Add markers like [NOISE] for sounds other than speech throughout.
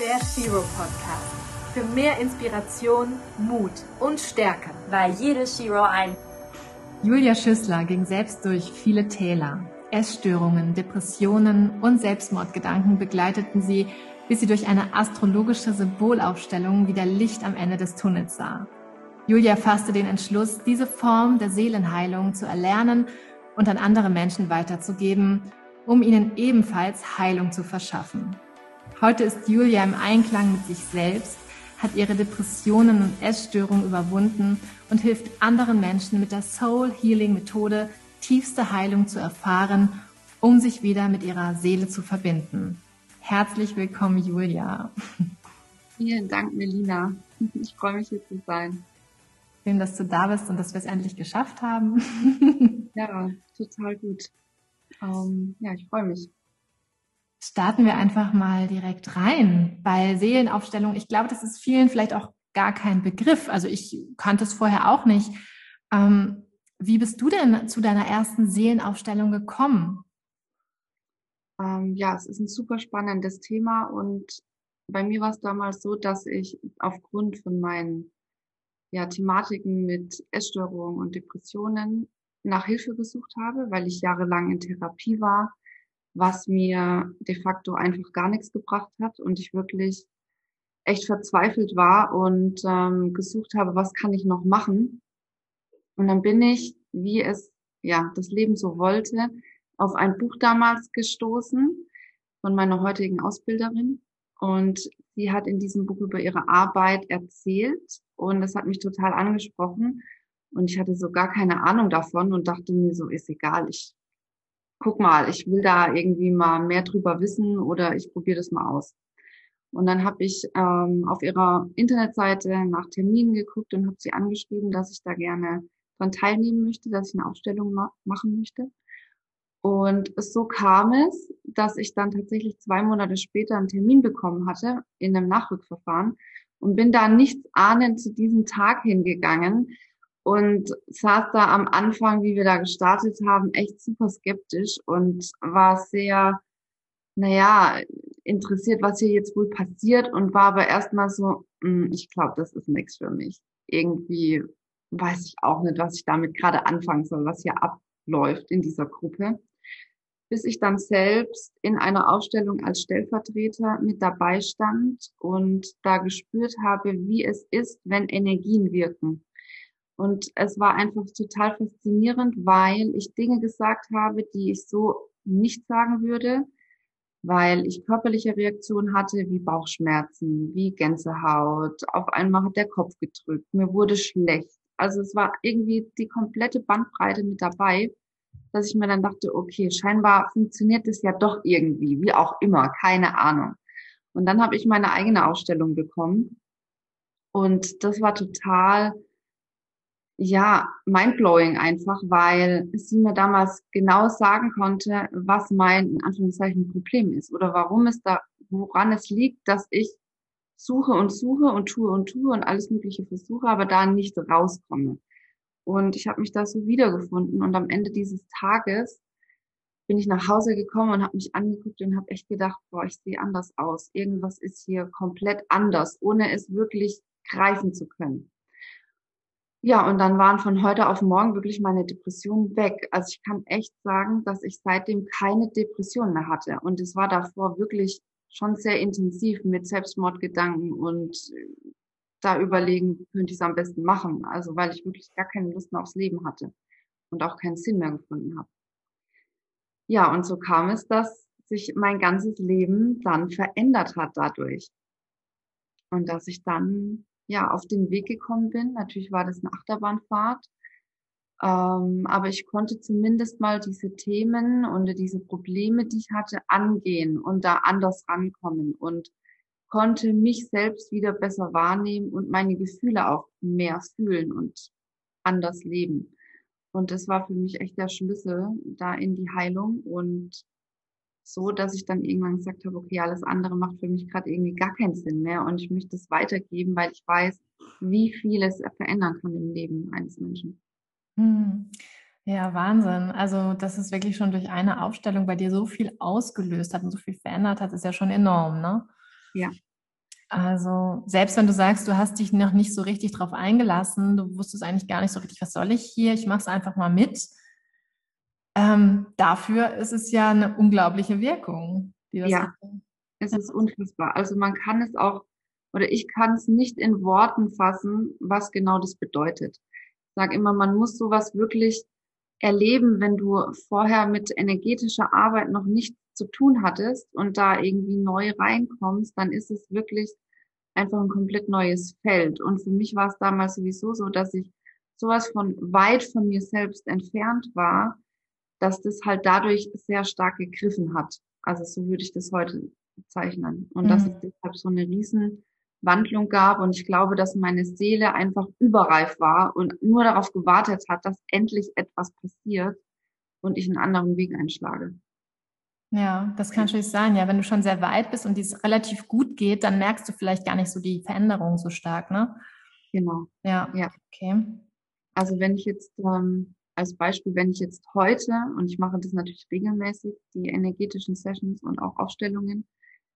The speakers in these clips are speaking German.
Der Shiro Podcast. Für mehr Inspiration, Mut und Stärke. Weil jede Shiro ein Julia Schüssler ging selbst durch viele Täler. Essstörungen, Depressionen und Selbstmordgedanken begleiteten sie, bis sie durch eine astrologische Symbolaufstellung wieder Licht am Ende des Tunnels sah. Julia fasste den Entschluss, diese Form der Seelenheilung zu erlernen und an andere Menschen weiterzugeben, um ihnen ebenfalls Heilung zu verschaffen. Heute ist Julia im Einklang mit sich selbst, hat ihre Depressionen und Essstörungen überwunden und hilft anderen Menschen mit der Soul Healing Methode tiefste Heilung zu erfahren, um sich wieder mit ihrer Seele zu verbinden. Herzlich willkommen, Julia. Vielen Dank, Melina. Ich freue mich hier zu sein. Schön, dass du da bist und dass wir es endlich geschafft haben. ja, total gut. Ähm, ja, ich freue mich. Starten wir einfach mal direkt rein bei Seelenaufstellung. Ich glaube, das ist vielen vielleicht auch gar kein Begriff. Also ich kannte es vorher auch nicht. Ähm, wie bist du denn zu deiner ersten Seelenaufstellung gekommen? Ähm, ja, es ist ein super spannendes Thema und bei mir war es damals so, dass ich aufgrund von meinen ja, Thematiken mit Essstörungen und Depressionen nach Hilfe gesucht habe, weil ich jahrelang in Therapie war, was mir de facto einfach gar nichts gebracht hat und ich wirklich echt verzweifelt war und ähm, gesucht habe, was kann ich noch machen. Und dann bin ich, wie es ja das Leben so wollte, auf ein Buch damals gestoßen von meiner heutigen Ausbilderin. Und sie hat in diesem Buch über ihre Arbeit erzählt und das hat mich total angesprochen. Und ich hatte so gar keine Ahnung davon und dachte mir so, ist egal, ich guck mal, ich will da irgendwie mal mehr drüber wissen oder ich probiere das mal aus. Und dann habe ich ähm, auf ihrer Internetseite nach Terminen geguckt und habe sie angeschrieben, dass ich da gerne dran teilnehmen möchte, dass ich eine Aufstellung ma machen möchte. Und so kam es, dass ich dann tatsächlich zwei Monate später einen Termin bekommen hatte in einem Nachrückverfahren und bin da nichts ahnend zu diesem Tag hingegangen und saß da am Anfang, wie wir da gestartet haben, echt super skeptisch und war sehr, naja, interessiert, was hier jetzt wohl passiert und war aber erstmal so, hm, ich glaube, das ist nichts für mich. Irgendwie weiß ich auch nicht, was ich damit gerade anfangen soll, was hier abläuft in dieser Gruppe. Bis ich dann selbst in einer Ausstellung als Stellvertreter mit dabei stand und da gespürt habe, wie es ist, wenn Energien wirken. Und es war einfach total faszinierend, weil ich Dinge gesagt habe, die ich so nicht sagen würde, weil ich körperliche Reaktionen hatte, wie Bauchschmerzen, wie Gänsehaut. Auf einmal hat der Kopf gedrückt, mir wurde schlecht. Also es war irgendwie die komplette Bandbreite mit dabei, dass ich mir dann dachte, okay, scheinbar funktioniert es ja doch irgendwie, wie auch immer, keine Ahnung. Und dann habe ich meine eigene Ausstellung bekommen. Und das war total ja, mindblowing einfach, weil sie mir damals genau sagen konnte, was mein, in Anführungszeichen, Problem ist oder warum es da, woran es liegt, dass ich suche und suche und tue und tue und alles Mögliche versuche, aber da nicht rauskomme. Und ich habe mich da so wiedergefunden und am Ende dieses Tages bin ich nach Hause gekommen und habe mich angeguckt und habe echt gedacht, boah, ich sehe anders aus. Irgendwas ist hier komplett anders, ohne es wirklich greifen zu können. Ja, und dann waren von heute auf morgen wirklich meine Depressionen weg. Also ich kann echt sagen, dass ich seitdem keine Depression mehr hatte. Und es war davor wirklich schon sehr intensiv mit Selbstmordgedanken und äh, da überlegen, könnte ich es am besten machen. Also weil ich wirklich gar keine Lust mehr aufs Leben hatte und auch keinen Sinn mehr gefunden habe. Ja, und so kam es, dass sich mein ganzes Leben dann verändert hat dadurch. Und dass ich dann ja, auf den Weg gekommen bin. Natürlich war das eine Achterbahnfahrt. Ähm, aber ich konnte zumindest mal diese Themen und diese Probleme, die ich hatte, angehen und da anders rankommen und konnte mich selbst wieder besser wahrnehmen und meine Gefühle auch mehr fühlen und anders leben. Und das war für mich echt der Schlüssel da in die Heilung und so, dass ich dann irgendwann gesagt habe, okay, alles andere macht für mich gerade irgendwie gar keinen Sinn mehr und ich möchte es weitergeben, weil ich weiß, wie viel es verändern kann im Leben eines Menschen. Hm. Ja, Wahnsinn. Also, dass es wirklich schon durch eine Aufstellung bei dir so viel ausgelöst hat und so viel verändert hat, ist ja schon enorm, ne? Ja, Also selbst wenn du sagst, du hast dich noch nicht so richtig drauf eingelassen, du wusstest eigentlich gar nicht so richtig, was soll ich hier, ich mache es einfach mal mit. Ähm, dafür ist es ja eine unglaubliche Wirkung. ja, hat. es ist unfassbar. Also man kann es auch, oder ich kann es nicht in Worten fassen, was genau das bedeutet. Ich sage immer, man muss sowas wirklich erleben, wenn du vorher mit energetischer Arbeit noch nichts zu tun hattest und da irgendwie neu reinkommst, dann ist es wirklich einfach ein komplett neues Feld. Und für mich war es damals sowieso so, dass ich sowas von weit von mir selbst entfernt war, dass das halt dadurch sehr stark gegriffen hat. Also so würde ich das heute bezeichnen. Und mhm. dass es deshalb so eine riesen Wandlung gab. Und ich glaube, dass meine Seele einfach überreif war und nur darauf gewartet hat, dass endlich etwas passiert und ich einen anderen Weg einschlage. Ja, das kann natürlich sein. Ja, wenn du schon sehr weit bist und dies relativ gut geht, dann merkst du vielleicht gar nicht so die Veränderung so stark, ne? Genau. Ja. Ja. Okay. Also wenn ich jetzt ähm, als Beispiel, wenn ich jetzt heute und ich mache das natürlich regelmäßig, die energetischen Sessions und auch Aufstellungen,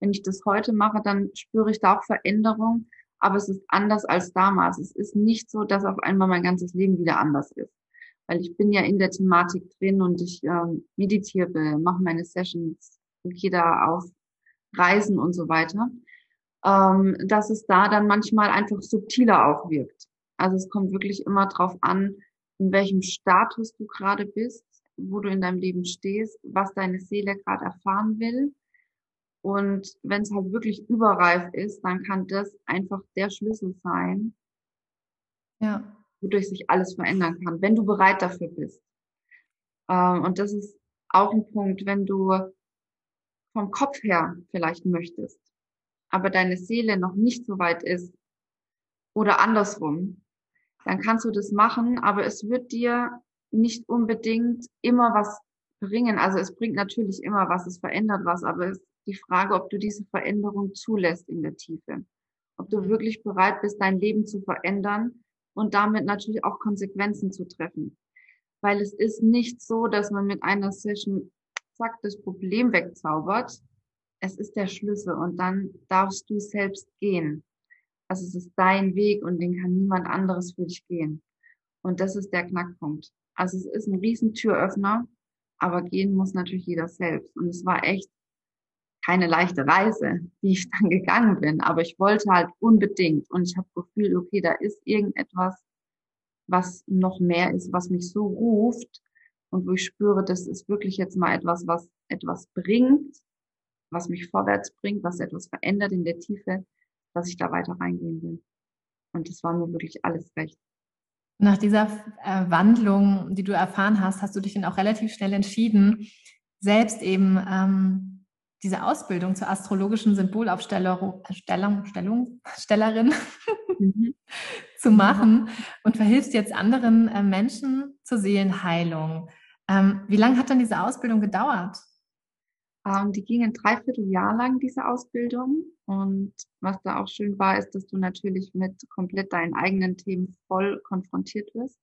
wenn ich das heute mache, dann spüre ich da auch Veränderung, aber es ist anders als damals. Es ist nicht so, dass auf einmal mein ganzes Leben wieder anders ist weil ich bin ja in der Thematik drin und ich ähm, meditiere, mache meine Sessions, gehe da auf Reisen und so weiter, ähm, dass es da dann manchmal einfach subtiler auch wirkt. Also es kommt wirklich immer drauf an, in welchem Status du gerade bist, wo du in deinem Leben stehst, was deine Seele gerade erfahren will. Und wenn es halt wirklich überreif ist, dann kann das einfach der Schlüssel sein, ja wodurch sich alles verändern kann, wenn du bereit dafür bist. Ähm, und das ist auch ein Punkt, wenn du vom Kopf her vielleicht möchtest, aber deine Seele noch nicht so weit ist oder andersrum, dann kannst du das machen, aber es wird dir nicht unbedingt immer was bringen. Also es bringt natürlich immer was, es verändert was, aber es ist die Frage, ob du diese Veränderung zulässt in der Tiefe. Ob du mhm. wirklich bereit bist, dein Leben zu verändern und damit natürlich auch Konsequenzen zu treffen. Weil es ist nicht so, dass man mit einer Session zack das Problem wegzaubert. Es ist der Schlüssel und dann darfst du selbst gehen. Also es ist dein Weg und den kann niemand anderes für dich gehen. Und das ist der Knackpunkt. Also es ist ein riesen Türöffner, aber gehen muss natürlich jeder selbst. Und es war echt keine leichte Reise, die ich [LAUGHS] dann gegangen bin, aber ich wollte halt unbedingt und ich habe Gefühl, okay, da ist irgendetwas, was noch mehr ist, was mich so ruft und wo ich spüre, das ist wirklich jetzt mal etwas, was etwas bringt, was mich vorwärts bringt, was etwas verändert in der Tiefe, dass ich da weiter reingehen will. Und das war mir wirklich alles recht. Nach dieser äh, Wandlung, die du erfahren hast, hast du dich dann auch relativ schnell entschieden, selbst eben ähm, diese Ausbildung zur astrologischen Symbolaufstellerin mhm. [LAUGHS] zu machen und verhilfst jetzt anderen äh, Menschen zur Seelenheilung. Ähm, wie lange hat dann diese Ausbildung gedauert? Ähm, die ging ein Dreivierteljahr lang, diese Ausbildung. Und was da auch schön war, ist, dass du natürlich mit komplett deinen eigenen Themen voll konfrontiert wirst.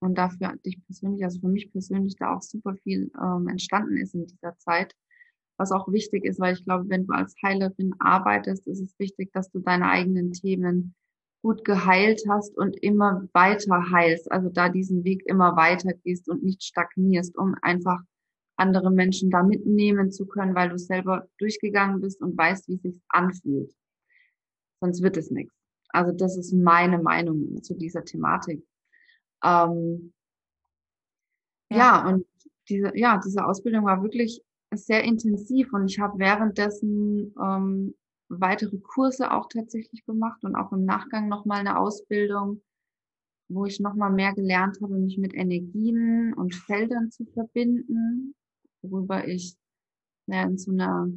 Und dafür dich persönlich, also für mich persönlich, da auch super viel ähm, entstanden ist in dieser Zeit was auch wichtig ist, weil ich glaube, wenn du als Heilerin arbeitest, ist es wichtig, dass du deine eigenen Themen gut geheilt hast und immer weiter heilst, also da diesen Weg immer weiter gehst und nicht stagnierst, um einfach andere Menschen da mitnehmen zu können, weil du selber durchgegangen bist und weißt, wie es sich anfühlt. Sonst wird es nichts. Also das ist meine Meinung zu dieser Thematik. Ähm, ja. ja, und diese, ja, diese Ausbildung war wirklich sehr intensiv und ich habe währenddessen ähm, weitere Kurse auch tatsächlich gemacht und auch im Nachgang nochmal eine Ausbildung, wo ich nochmal mehr gelernt habe, mich mit Energien und Feldern zu verbinden, worüber ich ja, in so einer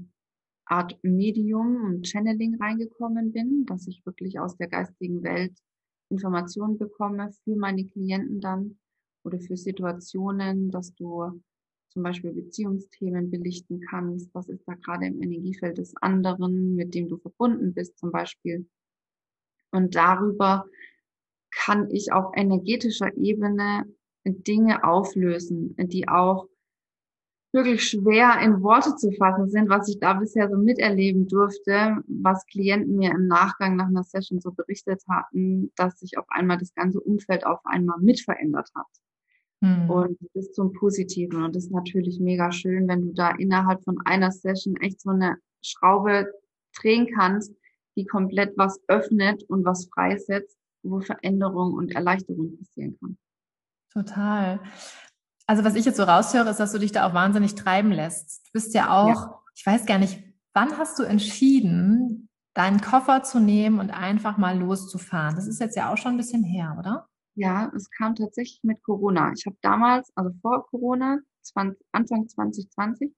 Art Medium und Channeling reingekommen bin, dass ich wirklich aus der geistigen Welt Informationen bekomme für meine Klienten dann oder für Situationen, dass du zum Beispiel Beziehungsthemen belichten kannst. Was ist da gerade im Energiefeld des anderen, mit dem du verbunden bist zum Beispiel. Und darüber kann ich auf energetischer Ebene Dinge auflösen, die auch wirklich schwer in Worte zu fassen sind, was ich da bisher so miterleben durfte, was Klienten mir im Nachgang nach einer Session so berichtet hatten, dass sich auf einmal das ganze Umfeld auf einmal mit verändert hat. Mhm. Und bis zum Positiven. Und das ist natürlich mega schön, wenn du da innerhalb von einer Session echt so eine Schraube drehen kannst, die komplett was öffnet und was freisetzt, wo Veränderung und Erleichterung passieren kann. Total. Also was ich jetzt so raushöre, ist, dass du dich da auch wahnsinnig treiben lässt. Du bist ja auch, ja. ich weiß gar nicht, wann hast du entschieden, deinen Koffer zu nehmen und einfach mal loszufahren? Das ist jetzt ja auch schon ein bisschen her, oder? Ja, es kam tatsächlich mit Corona. Ich habe damals, also vor Corona, 20, Anfang 2020,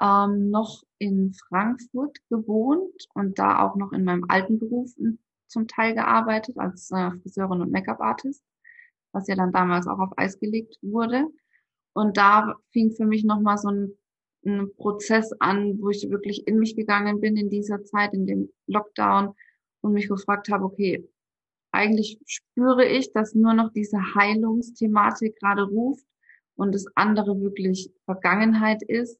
ähm, noch in Frankfurt gewohnt und da auch noch in meinem alten Beruf zum Teil gearbeitet als äh, Friseurin und Make-up-Artist, was ja dann damals auch auf Eis gelegt wurde. Und da fing für mich nochmal so ein, ein Prozess an, wo ich wirklich in mich gegangen bin in dieser Zeit, in dem Lockdown und mich gefragt habe, okay, eigentlich spüre ich, dass nur noch diese Heilungsthematik gerade ruft und das andere wirklich Vergangenheit ist.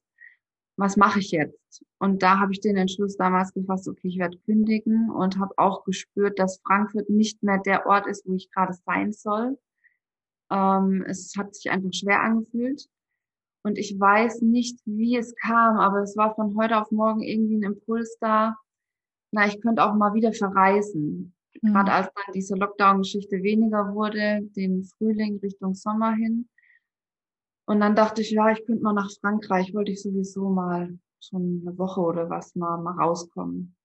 Was mache ich jetzt? Und da habe ich den Entschluss damals gefasst, okay, ich werde kündigen und habe auch gespürt, dass Frankfurt nicht mehr der Ort ist, wo ich gerade sein soll. Ähm, es hat sich einfach schwer angefühlt. Und ich weiß nicht, wie es kam, aber es war von heute auf morgen irgendwie ein Impuls da. Na, ich könnte auch mal wieder verreisen. Mhm. Gerade als dann diese Lockdown-Geschichte weniger wurde, den Frühling Richtung Sommer hin. Und dann dachte ich, ja, ich könnte mal nach Frankreich, wollte ich sowieso mal schon eine Woche oder was mal, mal rauskommen.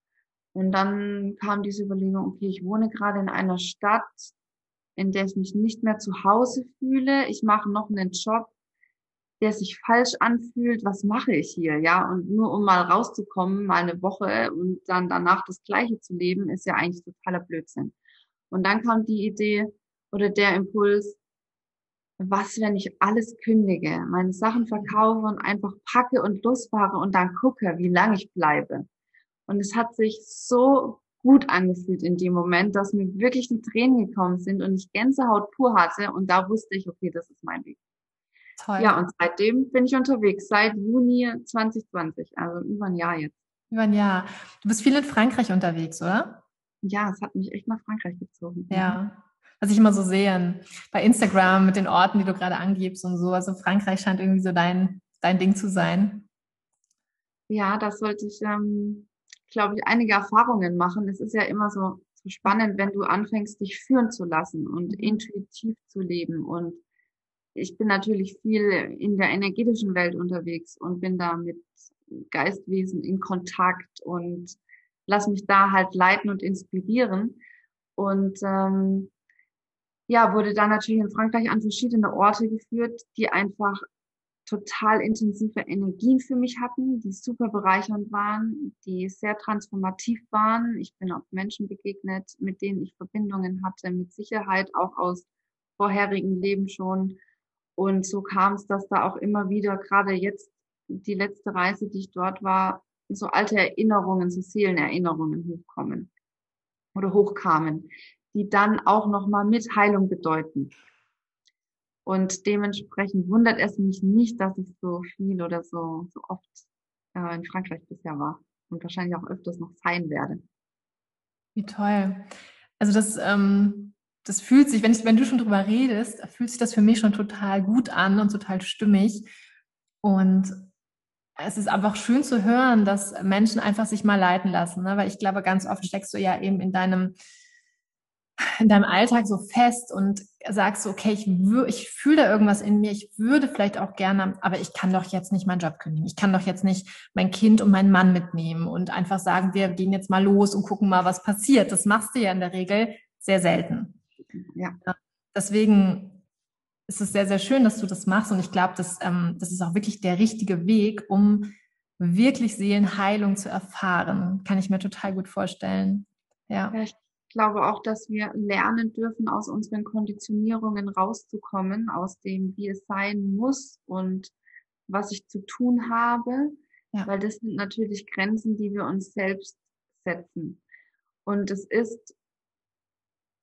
Und dann kam diese Überlegung, okay, ich wohne gerade in einer Stadt, in der ich mich nicht mehr zu Hause fühle. Ich mache noch einen Job, der sich falsch anfühlt. Was mache ich hier? Ja, und nur um mal rauszukommen, mal eine Woche und dann danach das Gleiche zu leben, ist ja eigentlich totaler Blödsinn. Und dann kam die Idee oder der Impuls, was, wenn ich alles kündige, meine Sachen verkaufe und einfach packe und losfahre und dann gucke, wie lange ich bleibe. Und es hat sich so gut angefühlt in dem Moment, dass mir wirklich die Tränen gekommen sind und ich Gänsehaut pur hatte und da wusste ich, okay, das ist mein Weg. Toll. Ja, und seitdem bin ich unterwegs, seit Juni 2020, also über ein Jahr jetzt. Über ein Jahr. Du bist viel in Frankreich unterwegs, oder? Ja, es hat mich echt nach Frankreich gezogen. Ja. Was ich immer so sehe bei Instagram mit den Orten, die du gerade angibst und so. Also Frankreich scheint irgendwie so dein, dein Ding zu sein. Ja, das sollte ich ähm, glaube ich, einige Erfahrungen machen. Es ist ja immer so, so spannend, wenn du anfängst, dich führen zu lassen und mhm. intuitiv zu leben. Und ich bin natürlich viel in der energetischen Welt unterwegs und bin da mit Geistwesen in Kontakt und lass mich da halt leiten und inspirieren. Und ähm, ja, wurde da natürlich in Frankreich an verschiedene Orte geführt, die einfach total intensive Energien für mich hatten, die super bereichernd waren, die sehr transformativ waren. Ich bin auch Menschen begegnet, mit denen ich Verbindungen hatte, mit Sicherheit auch aus vorherigen Leben schon. Und so kam es, dass da auch immer wieder, gerade jetzt die letzte Reise, die ich dort war, so alte Erinnerungen, so Seelenerinnerungen hochkommen oder hochkamen, die dann auch nochmal mit Heilung bedeuten. Und dementsprechend wundert es mich nicht, dass ich so viel oder so, so oft äh, in Frankreich bisher war und wahrscheinlich auch öfters noch sein werde. Wie toll. Also das, ähm, das fühlt sich, wenn, ich, wenn du schon drüber redest, fühlt sich das für mich schon total gut an und total stimmig. Und es ist einfach schön zu hören, dass Menschen einfach sich mal leiten lassen, ne? weil ich glaube, ganz oft steckst du ja eben in deinem in deinem Alltag so fest und sagst okay, ich, ich fühle da irgendwas in mir, ich würde vielleicht auch gerne, aber ich kann doch jetzt nicht meinen Job kündigen. Ich kann doch jetzt nicht mein Kind und meinen Mann mitnehmen und einfach sagen, wir gehen jetzt mal los und gucken mal, was passiert. Das machst du ja in der Regel sehr selten. Ja. Deswegen ist es sehr, sehr schön, dass du das machst und ich glaube, dass, ähm, das ist auch wirklich der richtige Weg, um wirklich Seelenheilung zu erfahren. Kann ich mir total gut vorstellen. Ja. ja ich glaube auch, dass wir lernen dürfen, aus unseren Konditionierungen rauszukommen, aus dem, wie es sein muss und was ich zu tun habe, ja. weil das sind natürlich Grenzen, die wir uns selbst setzen. Und es ist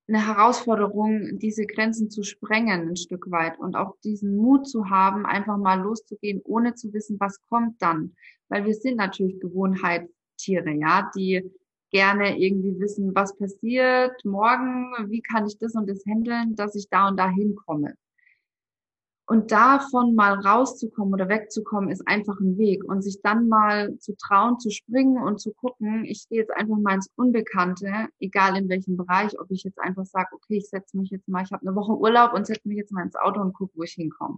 eine Herausforderung, diese Grenzen zu sprengen ein Stück weit und auch diesen Mut zu haben, einfach mal loszugehen, ohne zu wissen, was kommt dann. Weil wir sind natürlich Gewohnheitstiere, ja, die gerne irgendwie wissen, was passiert morgen, wie kann ich das und das handeln, dass ich da und da hinkomme. Und davon mal rauszukommen oder wegzukommen, ist einfach ein Weg. Und sich dann mal zu trauen, zu springen und zu gucken, ich gehe jetzt einfach mal ins Unbekannte, egal in welchem Bereich, ob ich jetzt einfach sage, okay, ich setze mich jetzt mal, ich habe eine Woche Urlaub und setze mich jetzt mal ins Auto und gucke, wo ich hinkomme.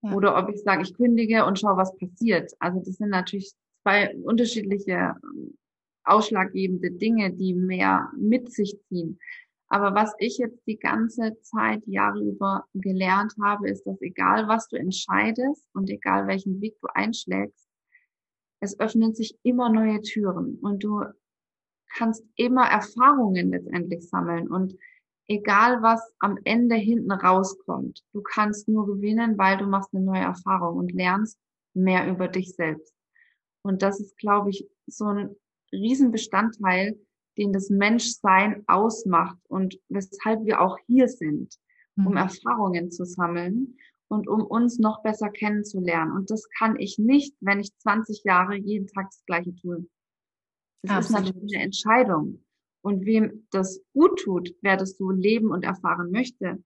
Ja. Oder ob ich sage, ich kündige und schaue, was passiert. Also das sind natürlich zwei unterschiedliche ausschlaggebende Dinge, die mehr mit sich ziehen. Aber was ich jetzt die ganze Zeit, Jahre über gelernt habe, ist, dass egal was du entscheidest und egal welchen Weg du einschlägst, es öffnen sich immer neue Türen und du kannst immer Erfahrungen letztendlich sammeln und egal was am Ende hinten rauskommt, du kannst nur gewinnen, weil du machst eine neue Erfahrung und lernst mehr über dich selbst. Und das ist, glaube ich, so ein Riesenbestandteil den das Menschsein ausmacht und weshalb wir auch hier sind, um mhm. Erfahrungen zu sammeln und um uns noch besser kennenzulernen. Und das kann ich nicht, wenn ich 20 Jahre jeden Tag das Gleiche tue. Das Absolut. ist natürlich eine Entscheidung. Und wem das gut tut, wer das so leben und erfahren möchte,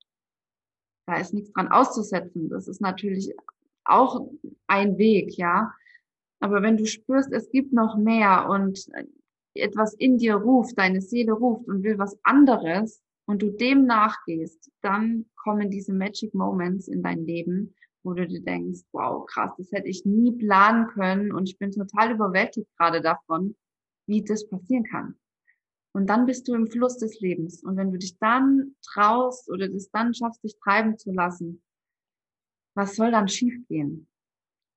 da ist nichts dran auszusetzen. Das ist natürlich auch ein Weg, ja. Aber wenn du spürst, es gibt noch mehr und etwas in dir ruft, deine Seele ruft und will was anderes und du dem nachgehst, dann kommen diese Magic Moments in dein Leben, wo du dir denkst, wow, krass, das hätte ich nie planen können und ich bin total überwältigt gerade davon, wie das passieren kann. Und dann bist du im Fluss des Lebens. Und wenn du dich dann traust oder das dann schaffst, dich treiben zu lassen, was soll dann schiefgehen?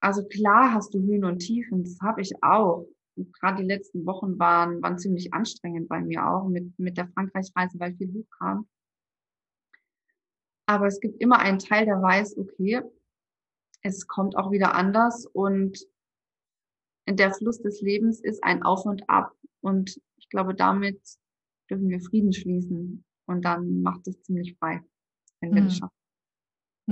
Also klar hast du Höhen und Tiefen, das habe ich auch gerade die letzten Wochen waren, waren ziemlich anstrengend bei mir auch mit, mit der Frankreich-Reise, weil viel hochkam. Aber es gibt immer einen Teil, der weiß, okay, es kommt auch wieder anders und der Fluss des Lebens ist ein Auf und Ab. Und ich glaube, damit dürfen wir Frieden schließen. Und dann macht es ziemlich frei, wenn wir mhm. das schaffen.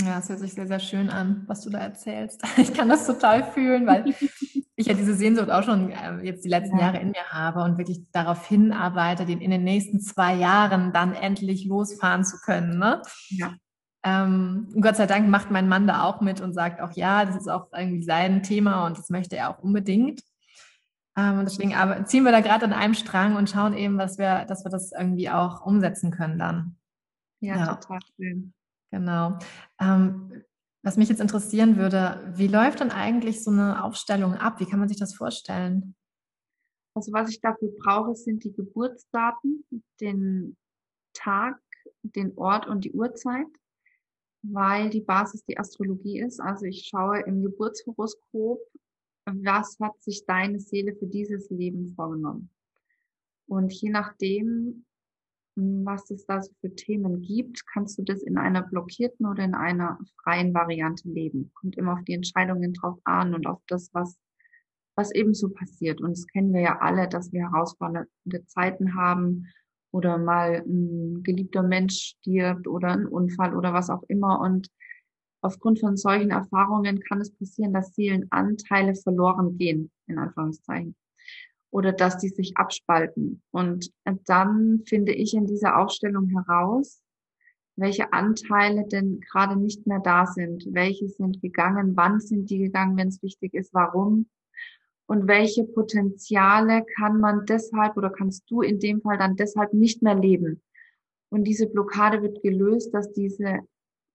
Ja, es hört sich sehr, sehr schön an, was du da erzählst. [LAUGHS] Ich kann das total fühlen, weil [LAUGHS] ich ja diese Sehnsucht auch schon äh, jetzt die letzten ja. Jahre in mir habe und wirklich darauf hinarbeite, den in den nächsten zwei Jahren dann endlich losfahren zu können. Ne? Ja. Ähm, Gott sei Dank macht mein Mann da auch mit und sagt auch, ja, das ist auch irgendwie sein Thema und das möchte er auch unbedingt. Ähm, und deswegen aber ziehen wir da gerade an einem Strang und schauen eben, was wir, dass wir das irgendwie auch umsetzen können dann. Ja, ja. total schön. Genau. Ähm, was mich jetzt interessieren würde, wie läuft dann eigentlich so eine Aufstellung ab? Wie kann man sich das vorstellen? Also was ich dafür brauche, sind die Geburtsdaten, den Tag, den Ort und die Uhrzeit, weil die Basis die Astrologie ist. Also ich schaue im Geburtshoroskop, was hat sich deine Seele für dieses Leben vorgenommen. Und je nachdem, was es da so für Themen gibt, kannst du das in einer blockierten oder in einer freien Variante leben. Kommt immer auf die Entscheidungen drauf an und auf das, was, was eben so passiert. Und das kennen wir ja alle, dass wir herausfordernde Zeiten haben oder mal ein geliebter Mensch stirbt oder ein Unfall oder was auch immer. Und aufgrund von solchen Erfahrungen kann es passieren, dass Seelenanteile verloren gehen, in Anführungszeichen oder dass die sich abspalten. Und dann finde ich in dieser Aufstellung heraus, welche Anteile denn gerade nicht mehr da sind, welche sind gegangen, wann sind die gegangen, wenn es wichtig ist, warum und welche Potenziale kann man deshalb oder kannst du in dem Fall dann deshalb nicht mehr leben. Und diese Blockade wird gelöst, dass diese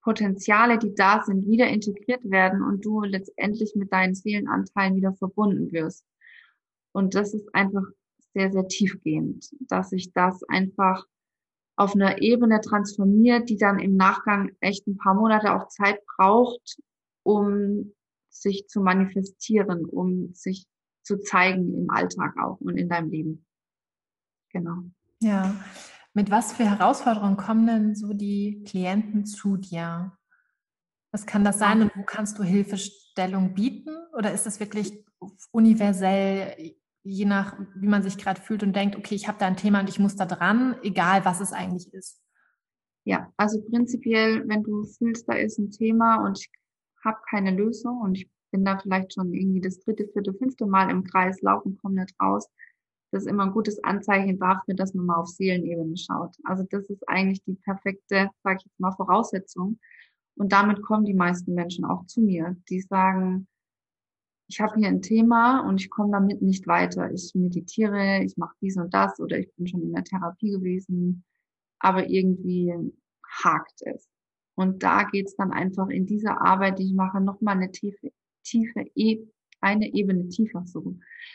Potenziale, die da sind, wieder integriert werden und du letztendlich mit deinen Seelenanteilen wieder verbunden wirst. Und das ist einfach sehr, sehr tiefgehend, dass sich das einfach auf einer Ebene transformiert, die dann im Nachgang echt ein paar Monate auch Zeit braucht, um sich zu manifestieren, um sich zu zeigen im Alltag auch und in deinem Leben. Genau. Ja. Mit was für Herausforderungen kommen denn so die Klienten zu dir? Was kann das sein und wo kannst du Hilfestellung bieten? Oder ist das wirklich universell je nach, wie man sich gerade fühlt und denkt, okay, ich habe da ein Thema und ich muss da dran, egal was es eigentlich ist. Ja, also prinzipiell, wenn du fühlst, da ist ein Thema und ich habe keine Lösung und ich bin da vielleicht schon irgendwie das dritte, vierte, fünfte Mal im Kreis laufen, komme nicht raus. Das ist immer ein gutes Anzeichen dafür, dass man mal auf Seelenebene schaut. Also das ist eigentlich die perfekte, sage ich jetzt mal, Voraussetzung. Und damit kommen die meisten Menschen auch zu mir. Die sagen, ich habe hier ein Thema und ich komme damit nicht weiter. Ich meditiere, ich mache dies und das oder ich bin schon in der Therapie gewesen, aber irgendwie hakt es. Und da geht's dann einfach in dieser Arbeit, die ich mache, nochmal eine tiefe, tiefe e eine Ebene tiefer so,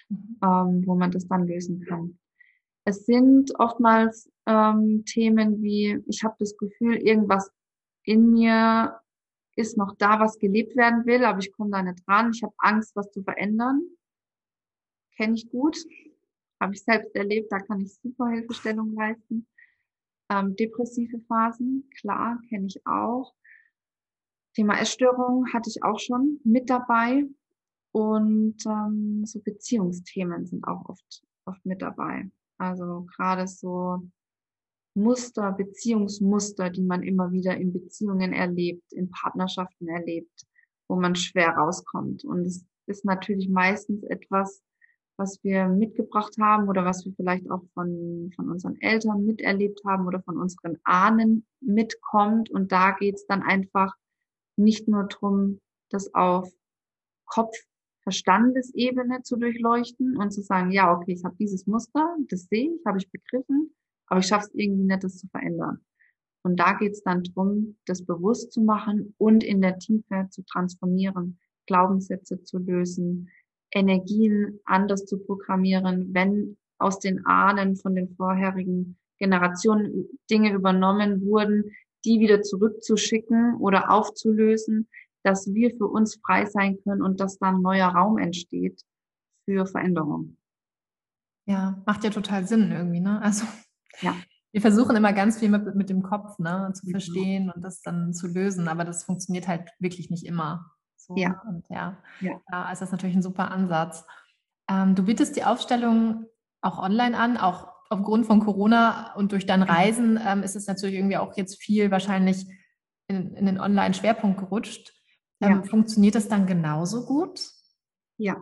mhm. ähm, wo man das dann lösen kann. Es sind oftmals ähm, Themen wie, ich habe das Gefühl, irgendwas in mir ist noch da, was gelebt werden will, aber ich komme da nicht dran. Ich habe Angst, was zu verändern. Kenne ich gut. Habe ich selbst erlebt, da kann ich super Hilfestellung leisten. Ähm, depressive Phasen, klar, kenne ich auch. Thema Essstörung hatte ich auch schon mit dabei. Und ähm, so Beziehungsthemen sind auch oft, oft mit dabei. Also gerade so Muster, Beziehungsmuster, die man immer wieder in Beziehungen erlebt, in Partnerschaften erlebt, wo man schwer rauskommt. Und es ist natürlich meistens etwas, was wir mitgebracht haben oder was wir vielleicht auch von, von unseren Eltern miterlebt haben oder von unseren Ahnen mitkommt. Und da geht es dann einfach nicht nur drum, das auf Kopf, Verstandesebene zu durchleuchten und zu sagen, ja, okay, ich habe dieses Muster, das sehe ich, habe ich begriffen, aber ich schaffe es irgendwie nicht, das zu verändern. Und da geht es dann drum, das bewusst zu machen und in der Tiefe zu transformieren, Glaubenssätze zu lösen, Energien anders zu programmieren, wenn aus den Ahnen von den vorherigen Generationen Dinge übernommen wurden, die wieder zurückzuschicken oder aufzulösen, dass wir für uns frei sein können und dass dann neuer Raum entsteht für Veränderung. Ja, macht ja total Sinn irgendwie, ne? Also ja. wir versuchen immer ganz viel mit, mit dem Kopf, ne, zu genau. verstehen und das dann zu lösen, aber das funktioniert halt wirklich nicht immer. So, ja. Und ja, ja. da ist das natürlich ein super Ansatz. Ähm, du bietest die Aufstellung auch online an, auch aufgrund von Corona und durch dein Reisen ähm, ist es natürlich irgendwie auch jetzt viel wahrscheinlich in, in den Online-Schwerpunkt gerutscht. Ähm, ja. Funktioniert das dann genauso gut? Ja,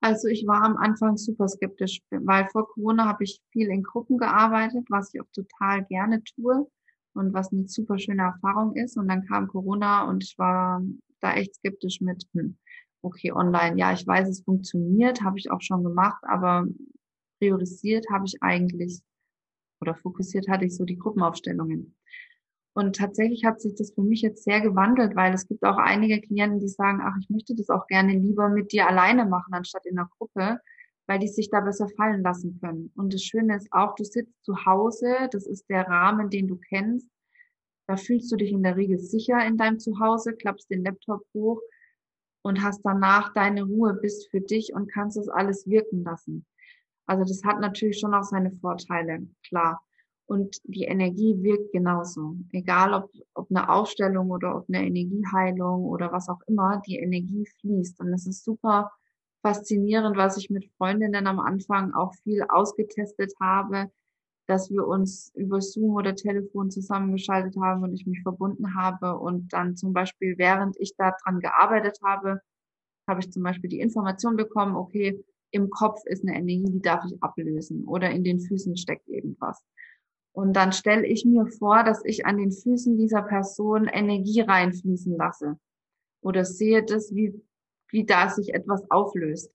also ich war am Anfang super skeptisch, weil vor Corona habe ich viel in Gruppen gearbeitet, was ich auch total gerne tue und was eine super schöne Erfahrung ist. Und dann kam Corona und ich war da echt skeptisch mit, hm, okay, online, ja, ich weiß, es funktioniert, habe ich auch schon gemacht, aber priorisiert habe ich eigentlich oder fokussiert hatte ich so die Gruppenaufstellungen. Und tatsächlich hat sich das für mich jetzt sehr gewandelt, weil es gibt auch einige Klienten, die sagen, ach, ich möchte das auch gerne lieber mit dir alleine machen, anstatt in einer Gruppe, weil die sich da besser fallen lassen können. Und das Schöne ist auch, du sitzt zu Hause, das ist der Rahmen, den du kennst. Da fühlst du dich in der Regel sicher in deinem Zuhause, klappst den Laptop hoch und hast danach deine Ruhe, bist für dich und kannst das alles wirken lassen. Also das hat natürlich schon auch seine Vorteile, klar. Und die Energie wirkt genauso. Egal ob, ob eine Aufstellung oder ob eine Energieheilung oder was auch immer, die Energie fließt. Und es ist super faszinierend, was ich mit Freundinnen am Anfang auch viel ausgetestet habe, dass wir uns über Zoom oder Telefon zusammengeschaltet haben und ich mich verbunden habe und dann zum Beispiel, während ich daran gearbeitet habe, habe ich zum Beispiel die Information bekommen, okay, im Kopf ist eine Energie, die darf ich ablösen oder in den Füßen steckt irgendwas. Und dann stelle ich mir vor, dass ich an den Füßen dieser Person Energie reinfließen lasse. Oder sehe das, wie, wie da sich etwas auflöst.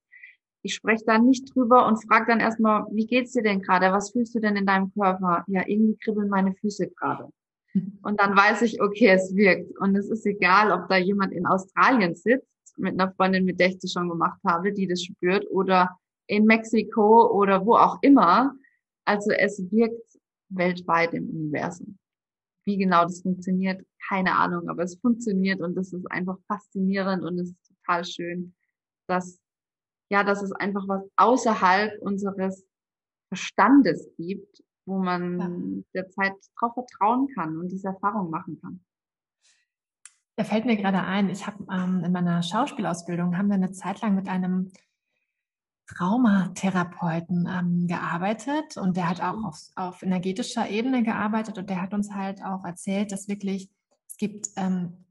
Ich spreche da nicht drüber und frage dann erstmal, wie geht's dir denn gerade? Was fühlst du denn in deinem Körper? Ja, irgendwie kribbeln meine Füße gerade. [LAUGHS] Und dann weiß ich, okay, es wirkt. Und es ist egal, ob da jemand in Australien sitzt, mit einer Freundin, mit der ich das schon gemacht habe, die das spürt, oder in Mexiko oder wo auch immer. Also es wirkt weltweit im Universum. Wie genau das funktioniert, keine Ahnung, aber es funktioniert und das ist einfach faszinierend und es ist total schön, dass, ja, dass es einfach was außerhalb unseres Verstandes gibt, wo man ja. der Zeit drauf vertrauen kann und diese Erfahrung machen kann. Da fällt mir gerade ein, ich habe ähm, in meiner Schauspielausbildung haben wir eine Zeit lang mit einem Traumatherapeuten ähm, gearbeitet und der hat auch auf, auf, energetischer Ebene gearbeitet und der hat uns halt auch erzählt, dass wirklich es gibt ähm,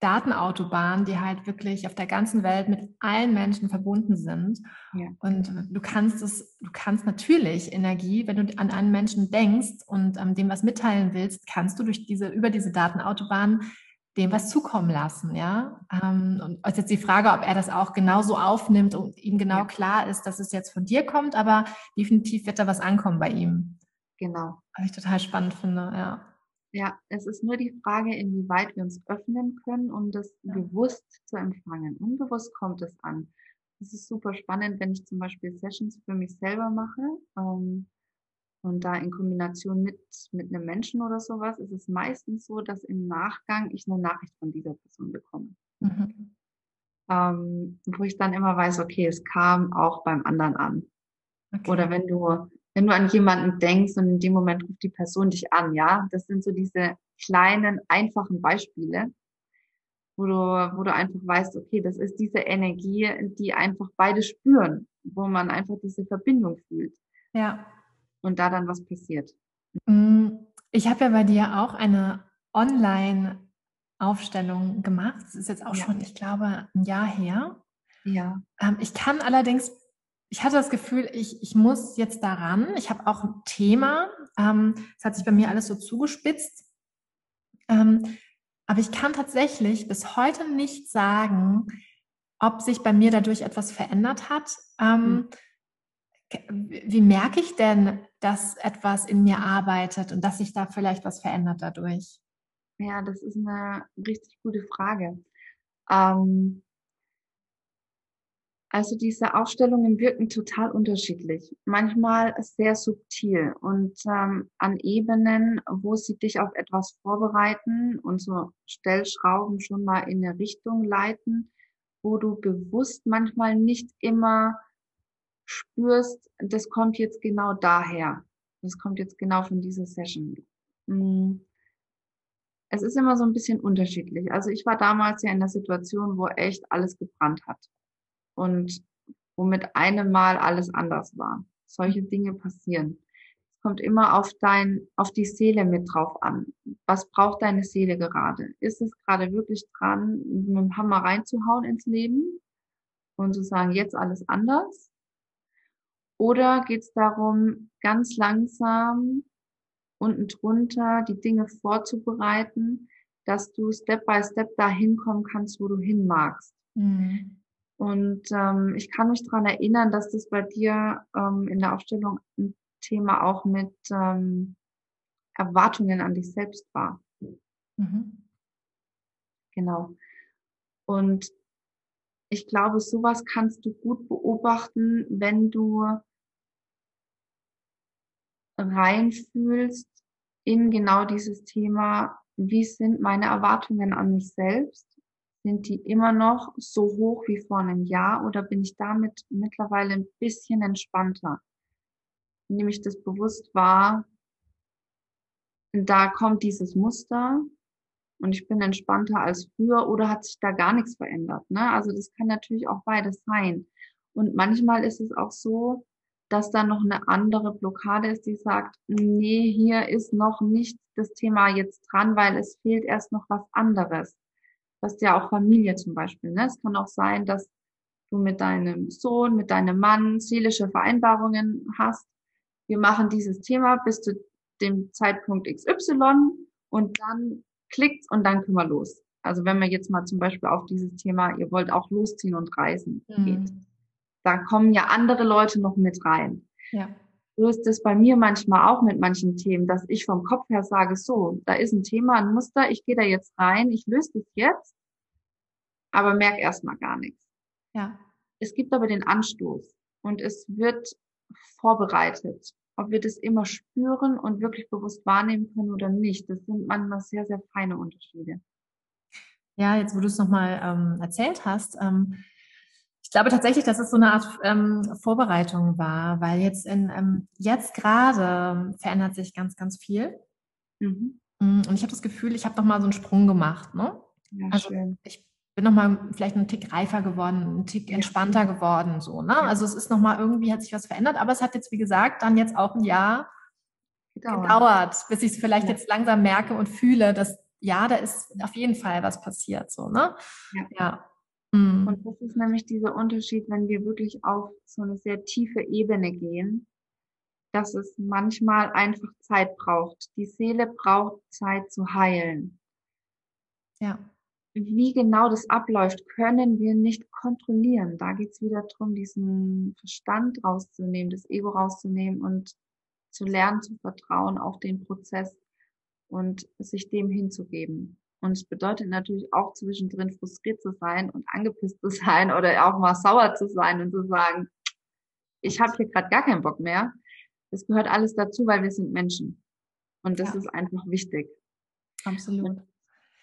Datenautobahnen, die halt wirklich auf der ganzen Welt mit allen Menschen verbunden sind. Ja. Und du kannst es, du kannst natürlich Energie, wenn du an einen Menschen denkst und ähm, dem was mitteilen willst, kannst du durch diese, über diese Datenautobahn dem was zukommen lassen, ja. Ähm, und ist jetzt die Frage, ob er das auch genauso aufnimmt und ihm genau ja. klar ist, dass es jetzt von dir kommt, aber definitiv wird da was ankommen bei ihm. Genau. Was ich total spannend finde, ja. Ja, es ist nur die Frage, inwieweit wir uns öffnen können, um das ja. bewusst zu empfangen. Unbewusst kommt es an. Es ist super spannend, wenn ich zum Beispiel Sessions für mich selber mache. Ähm, und da in Kombination mit, mit einem Menschen oder sowas, ist es meistens so, dass im Nachgang ich eine Nachricht von dieser Person bekomme. Mhm. Ähm, wo ich dann immer weiß, okay, es kam auch beim anderen an. Okay. Oder wenn du wenn du an jemanden denkst und in dem Moment ruft die Person dich an, ja, das sind so diese kleinen, einfachen Beispiele, wo du, wo du einfach weißt, okay, das ist diese Energie, die einfach beide spüren, wo man einfach diese Verbindung fühlt. Ja. Und da dann was passiert. Mm, ich habe ja bei dir auch eine Online-Aufstellung gemacht. Das ist jetzt auch ja. schon, ich glaube, ein Jahr her. Ja. Ähm, ich kann allerdings ich hatte das Gefühl, ich, ich muss jetzt daran. Ich habe auch ein Thema. Ähm, es hat sich bei mir alles so zugespitzt. Ähm, aber ich kann tatsächlich bis heute nicht sagen, ob sich bei mir dadurch etwas verändert hat. Ähm, wie merke ich denn, dass etwas in mir arbeitet und dass sich da vielleicht was verändert dadurch? Ja, das ist eine richtig gute Frage. Ähm, also diese Aufstellungen wirken total unterschiedlich, manchmal sehr subtil und ähm, an Ebenen, wo sie dich auf etwas vorbereiten und so Stellschrauben schon mal in eine Richtung leiten, wo du bewusst manchmal nicht immer spürst, das kommt jetzt genau daher. Das kommt jetzt genau von dieser Session. Hm. Es ist immer so ein bisschen unterschiedlich. Also ich war damals ja in der Situation, wo echt alles gebrannt hat und wo mit einem Mal alles anders war. Solche Dinge passieren. Es kommt immer auf dein, auf die Seele mit drauf an. Was braucht deine Seele gerade? Ist es gerade wirklich dran, mit dem Hammer reinzuhauen ins Leben und zu sagen, jetzt alles anders? Oder geht es darum, ganz langsam unten drunter die Dinge vorzubereiten, dass du Step by Step dahin kommen kannst, wo du hin magst. Mhm. Und ähm, ich kann mich dran erinnern, dass das bei dir ähm, in der Aufstellung ein Thema auch mit ähm, Erwartungen an dich selbst war. Mhm. Genau. Und ich glaube, sowas kannst du gut beobachten, wenn du reinfühlst in genau dieses Thema, wie sind meine Erwartungen an mich selbst sind die immer noch so hoch wie vor einem Jahr oder bin ich damit mittlerweile ein bisschen entspannter? Nehme ich das bewusst wahr, da kommt dieses Muster und ich bin entspannter als früher oder hat sich da gar nichts verändert? Ne? Also das kann natürlich auch beides sein. Und manchmal ist es auch so, dass da noch eine andere Blockade ist, die sagt, nee, hier ist noch nicht das Thema jetzt dran, weil es fehlt erst noch was anderes hast ja auch Familie zum Beispiel. Ne? Es kann auch sein, dass du mit deinem Sohn, mit deinem Mann seelische Vereinbarungen hast. Wir machen dieses Thema bis zu dem Zeitpunkt XY und dann klickt's und dann können wir los. Also wenn man jetzt mal zum Beispiel auf dieses Thema, ihr wollt auch losziehen und reisen mhm. geht, da kommen ja andere Leute noch mit rein. Ja. So ist es bei mir manchmal auch mit manchen Themen, dass ich vom Kopf her sage, so, da ist ein Thema, ein Muster, ich gehe da jetzt rein, ich löse das jetzt, aber merke erstmal gar nichts. Ja. Es gibt aber den Anstoß und es wird vorbereitet. Ob wir das immer spüren und wirklich bewusst wahrnehmen können oder nicht, das sind manchmal sehr, sehr feine Unterschiede. Ja, jetzt wo du es nochmal ähm, erzählt hast, ähm, ich glaube tatsächlich, dass es so eine Art ähm, Vorbereitung war, weil jetzt in ähm, jetzt gerade verändert sich ganz, ganz viel. Mhm. Mm, und ich habe das Gefühl, ich habe noch mal so einen Sprung gemacht. Ne? Ja, also schön. ich bin nochmal vielleicht ein Tick reifer geworden, ein Tick entspannter geworden, so, ne? Also es ist nochmal irgendwie, hat sich was verändert, aber es hat jetzt, wie gesagt, dann jetzt auch ein Jahr gedauert, gedauert bis ich es vielleicht ja. jetzt langsam merke und fühle, dass ja, da ist auf jeden Fall was passiert, so, ne? Ja. Mhm. Und das ist nämlich dieser Unterschied, wenn wir wirklich auf so eine sehr tiefe Ebene gehen, dass es manchmal einfach Zeit braucht. Die Seele braucht Zeit zu heilen. Ja. Wie genau das abläuft, können wir nicht kontrollieren. Da geht es wieder darum, diesen Verstand rauszunehmen, das Ego rauszunehmen und zu lernen, zu vertrauen auf den Prozess und sich dem hinzugeben. Und es bedeutet natürlich auch zwischendrin frustriert zu sein und angepisst zu sein oder auch mal sauer zu sein und zu sagen, ich habe hier gerade gar keinen Bock mehr. Das gehört alles dazu, weil wir sind Menschen. Und das ja. ist einfach wichtig. Absolut.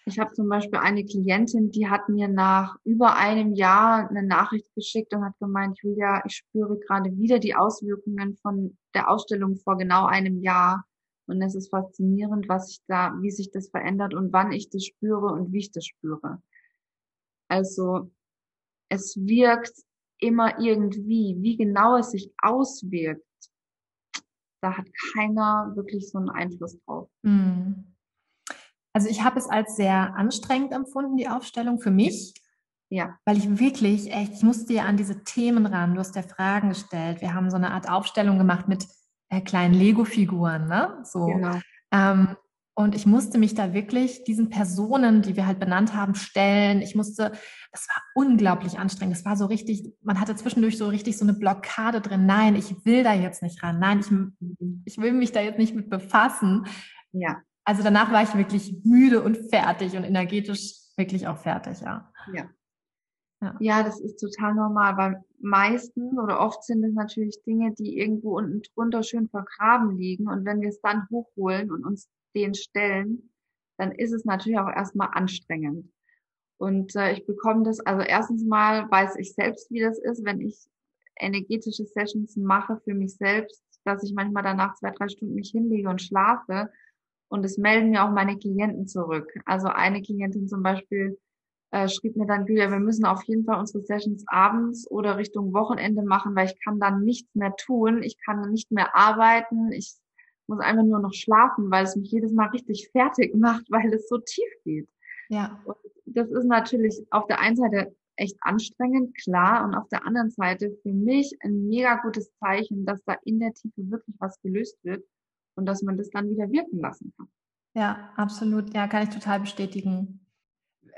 Ich habe zum Beispiel eine Klientin, die hat mir nach über einem Jahr eine Nachricht geschickt und hat gemeint, Julia, ich spüre gerade wieder die Auswirkungen von der Ausstellung vor genau einem Jahr. Und es ist faszinierend, was ich da, wie sich das verändert und wann ich das spüre und wie ich das spüre. Also es wirkt immer irgendwie, wie genau es sich auswirkt. Da hat keiner wirklich so einen Einfluss drauf. Mhm. Also ich habe es als sehr anstrengend empfunden, die Aufstellung für mich. Ja. Weil ich wirklich, echt, ich musste ja an diese Themen ran. Du hast ja Fragen gestellt. Wir haben so eine Art Aufstellung gemacht mit äh, kleinen Lego-Figuren, ne? So. Genau. Ähm, und ich musste mich da wirklich diesen Personen, die wir halt benannt haben, stellen. Ich musste, das war unglaublich anstrengend. Das war so richtig, man hatte zwischendurch so richtig so eine Blockade drin. Nein, ich will da jetzt nicht ran. Nein, ich, ich will mich da jetzt nicht mit befassen. Ja. Also danach war ich wirklich müde und fertig und energetisch wirklich auch fertig, ja. Ja. Ja. ja, das ist total normal, weil meistens oder oft sind es natürlich Dinge, die irgendwo unten drunter schön vergraben liegen. Und wenn wir es dann hochholen und uns den stellen, dann ist es natürlich auch erstmal anstrengend. Und äh, ich bekomme das, also erstens mal weiß ich selbst, wie das ist, wenn ich energetische Sessions mache für mich selbst, dass ich manchmal danach zwei, drei Stunden mich hinlege und schlafe und es melden mir auch meine Klienten zurück. Also eine Klientin zum Beispiel äh, schrieb mir dann, Julia, wir müssen auf jeden Fall unsere Sessions abends oder Richtung Wochenende machen, weil ich kann dann nichts mehr tun. Ich kann nicht mehr arbeiten. Ich muss einfach nur noch schlafen, weil es mich jedes Mal richtig fertig [LAUGHS] macht, weil es so tief geht. Ja. Und das ist natürlich auf der einen Seite echt anstrengend, klar, und auf der anderen Seite für mich ein mega gutes Zeichen, dass da in der Tiefe wirklich was gelöst wird und dass man das dann wieder wirken lassen kann. Ja, absolut. Ja, kann ich total bestätigen.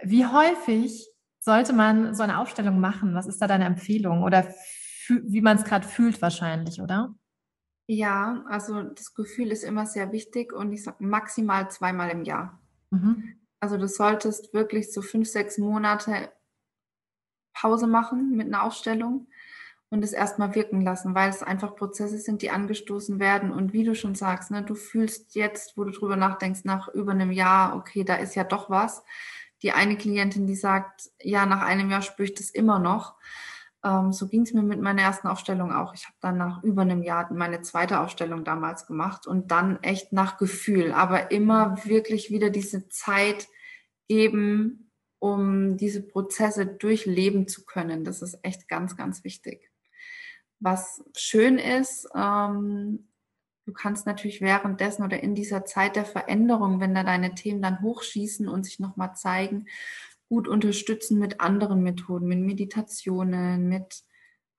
Wie häufig sollte man so eine Aufstellung machen? Was ist da deine Empfehlung? Oder wie man es gerade fühlt wahrscheinlich, oder? Ja, also das Gefühl ist immer sehr wichtig und ich sage maximal zweimal im Jahr. Mhm. Also du solltest wirklich so fünf, sechs Monate Pause machen mit einer Aufstellung und es erstmal wirken lassen, weil es einfach Prozesse sind, die angestoßen werden. Und wie du schon sagst, ne, du fühlst jetzt, wo du drüber nachdenkst, nach über einem Jahr, okay, da ist ja doch was. Die eine Klientin, die sagt, ja, nach einem Jahr spüre ich das immer noch. Ähm, so ging es mir mit meiner ersten Aufstellung auch. Ich habe dann nach über einem Jahr meine zweite Aufstellung damals gemacht und dann echt nach Gefühl, aber immer wirklich wieder diese Zeit geben, um diese Prozesse durchleben zu können. Das ist echt ganz, ganz wichtig. Was schön ist, ähm, du kannst natürlich währenddessen oder in dieser Zeit der Veränderung, wenn da deine Themen dann hochschießen und sich nochmal zeigen, gut unterstützen mit anderen Methoden, mit Meditationen, mit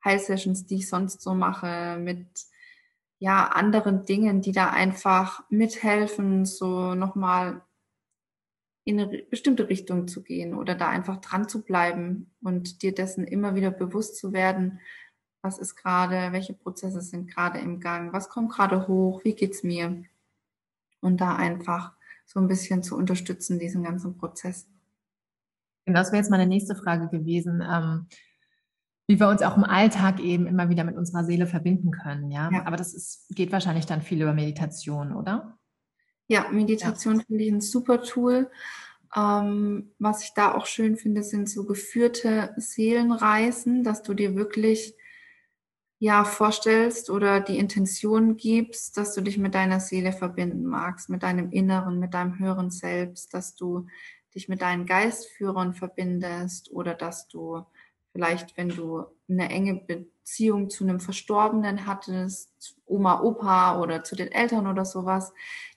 Heilsessions, die ich sonst so mache, mit ja, anderen Dingen, die da einfach mithelfen, so nochmal in eine bestimmte Richtung zu gehen oder da einfach dran zu bleiben und dir dessen immer wieder bewusst zu werden, was ist gerade, welche Prozesse sind gerade im Gang, was kommt gerade hoch, wie geht's mir? Und da einfach so ein bisschen zu unterstützen, diesen ganzen Prozess. Genau, das wäre jetzt meine nächste Frage gewesen, ähm, wie wir uns auch im Alltag eben immer wieder mit unserer Seele verbinden können, ja. ja. Aber das ist, geht wahrscheinlich dann viel über Meditation, oder? Ja, Meditation ja. finde ich ein super Tool. Ähm, was ich da auch schön finde, sind so geführte Seelenreisen, dass du dir wirklich ja vorstellst oder die Intention gibst, dass du dich mit deiner Seele verbinden magst, mit deinem Inneren, mit deinem höheren Selbst, dass du dich mit deinen Geistführern verbindest oder dass du vielleicht, wenn du eine enge Beziehung zu einem Verstorbenen hattest, Oma, Opa oder zu den Eltern oder sowas,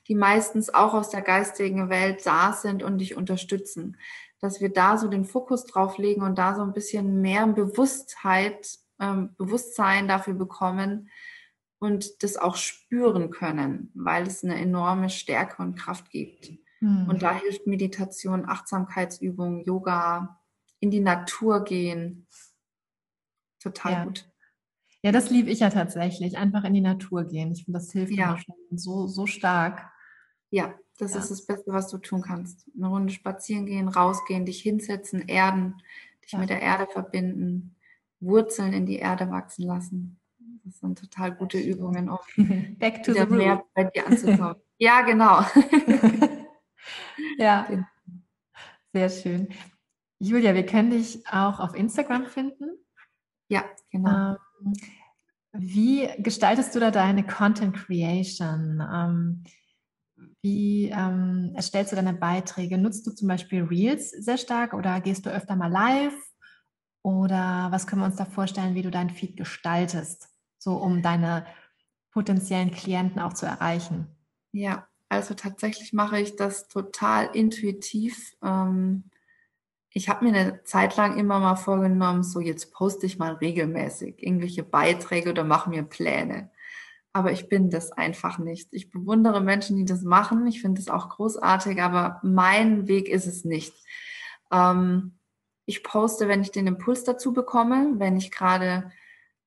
die meistens auch aus der geistigen Welt da sind und dich unterstützen. Dass wir da so den Fokus drauf legen und da so ein bisschen mehr Bewusstheit, ähm, Bewusstsein dafür bekommen und das auch spüren können, weil es eine enorme Stärke und Kraft gibt. Mhm. Und da hilft Meditation, Achtsamkeitsübungen, Yoga, in die Natur gehen. Total ja. gut. Ja, das liebe ich ja tatsächlich. Einfach in die Natur gehen. Ich finde, das hilft ja. schon so, so stark. Ja, das ja. ist das Beste, was du tun kannst. Eine Runde spazieren gehen, rausgehen, dich hinsetzen, erden, dich ja. mit der Erde verbinden, Wurzeln in die Erde wachsen lassen. Das sind total gute Übungen, um [LAUGHS] Back to the mehr bei dir anzukommen. ja, genau. [LAUGHS] ja, genau. sehr schön. Julia, wir können dich auch auf Instagram finden. Ja, genau. Ähm, wie gestaltest du da deine Content Creation? Ähm, wie ähm, erstellst du deine Beiträge? Nutzt du zum Beispiel Reels sehr stark oder gehst du öfter mal live? Oder was können wir uns da vorstellen, wie du dein Feed gestaltest, so um deine potenziellen Klienten auch zu erreichen? Ja, also tatsächlich mache ich das total intuitiv. Ähm, ich habe mir eine Zeit lang immer mal vorgenommen, so jetzt poste ich mal regelmäßig irgendwelche Beiträge oder mache mir Pläne. Aber ich bin das einfach nicht. Ich bewundere Menschen, die das machen. Ich finde es auch großartig, aber mein Weg ist es nicht. Ähm, ich poste, wenn ich den Impuls dazu bekomme, wenn ich gerade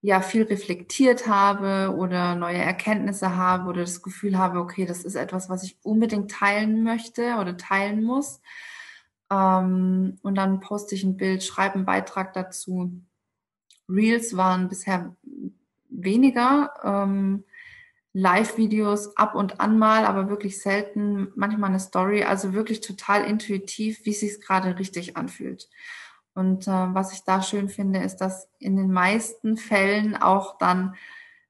ja viel reflektiert habe oder neue Erkenntnisse habe oder das Gefühl habe, okay, das ist etwas, was ich unbedingt teilen möchte oder teilen muss. Ähm, und dann poste ich ein Bild, schreibe einen Beitrag dazu. Reels waren bisher weniger. Ähm, Live-Videos ab und an mal, aber wirklich selten, manchmal eine Story, also wirklich total intuitiv, wie es sich gerade richtig anfühlt. Und äh, was ich da schön finde, ist, dass in den meisten Fällen auch dann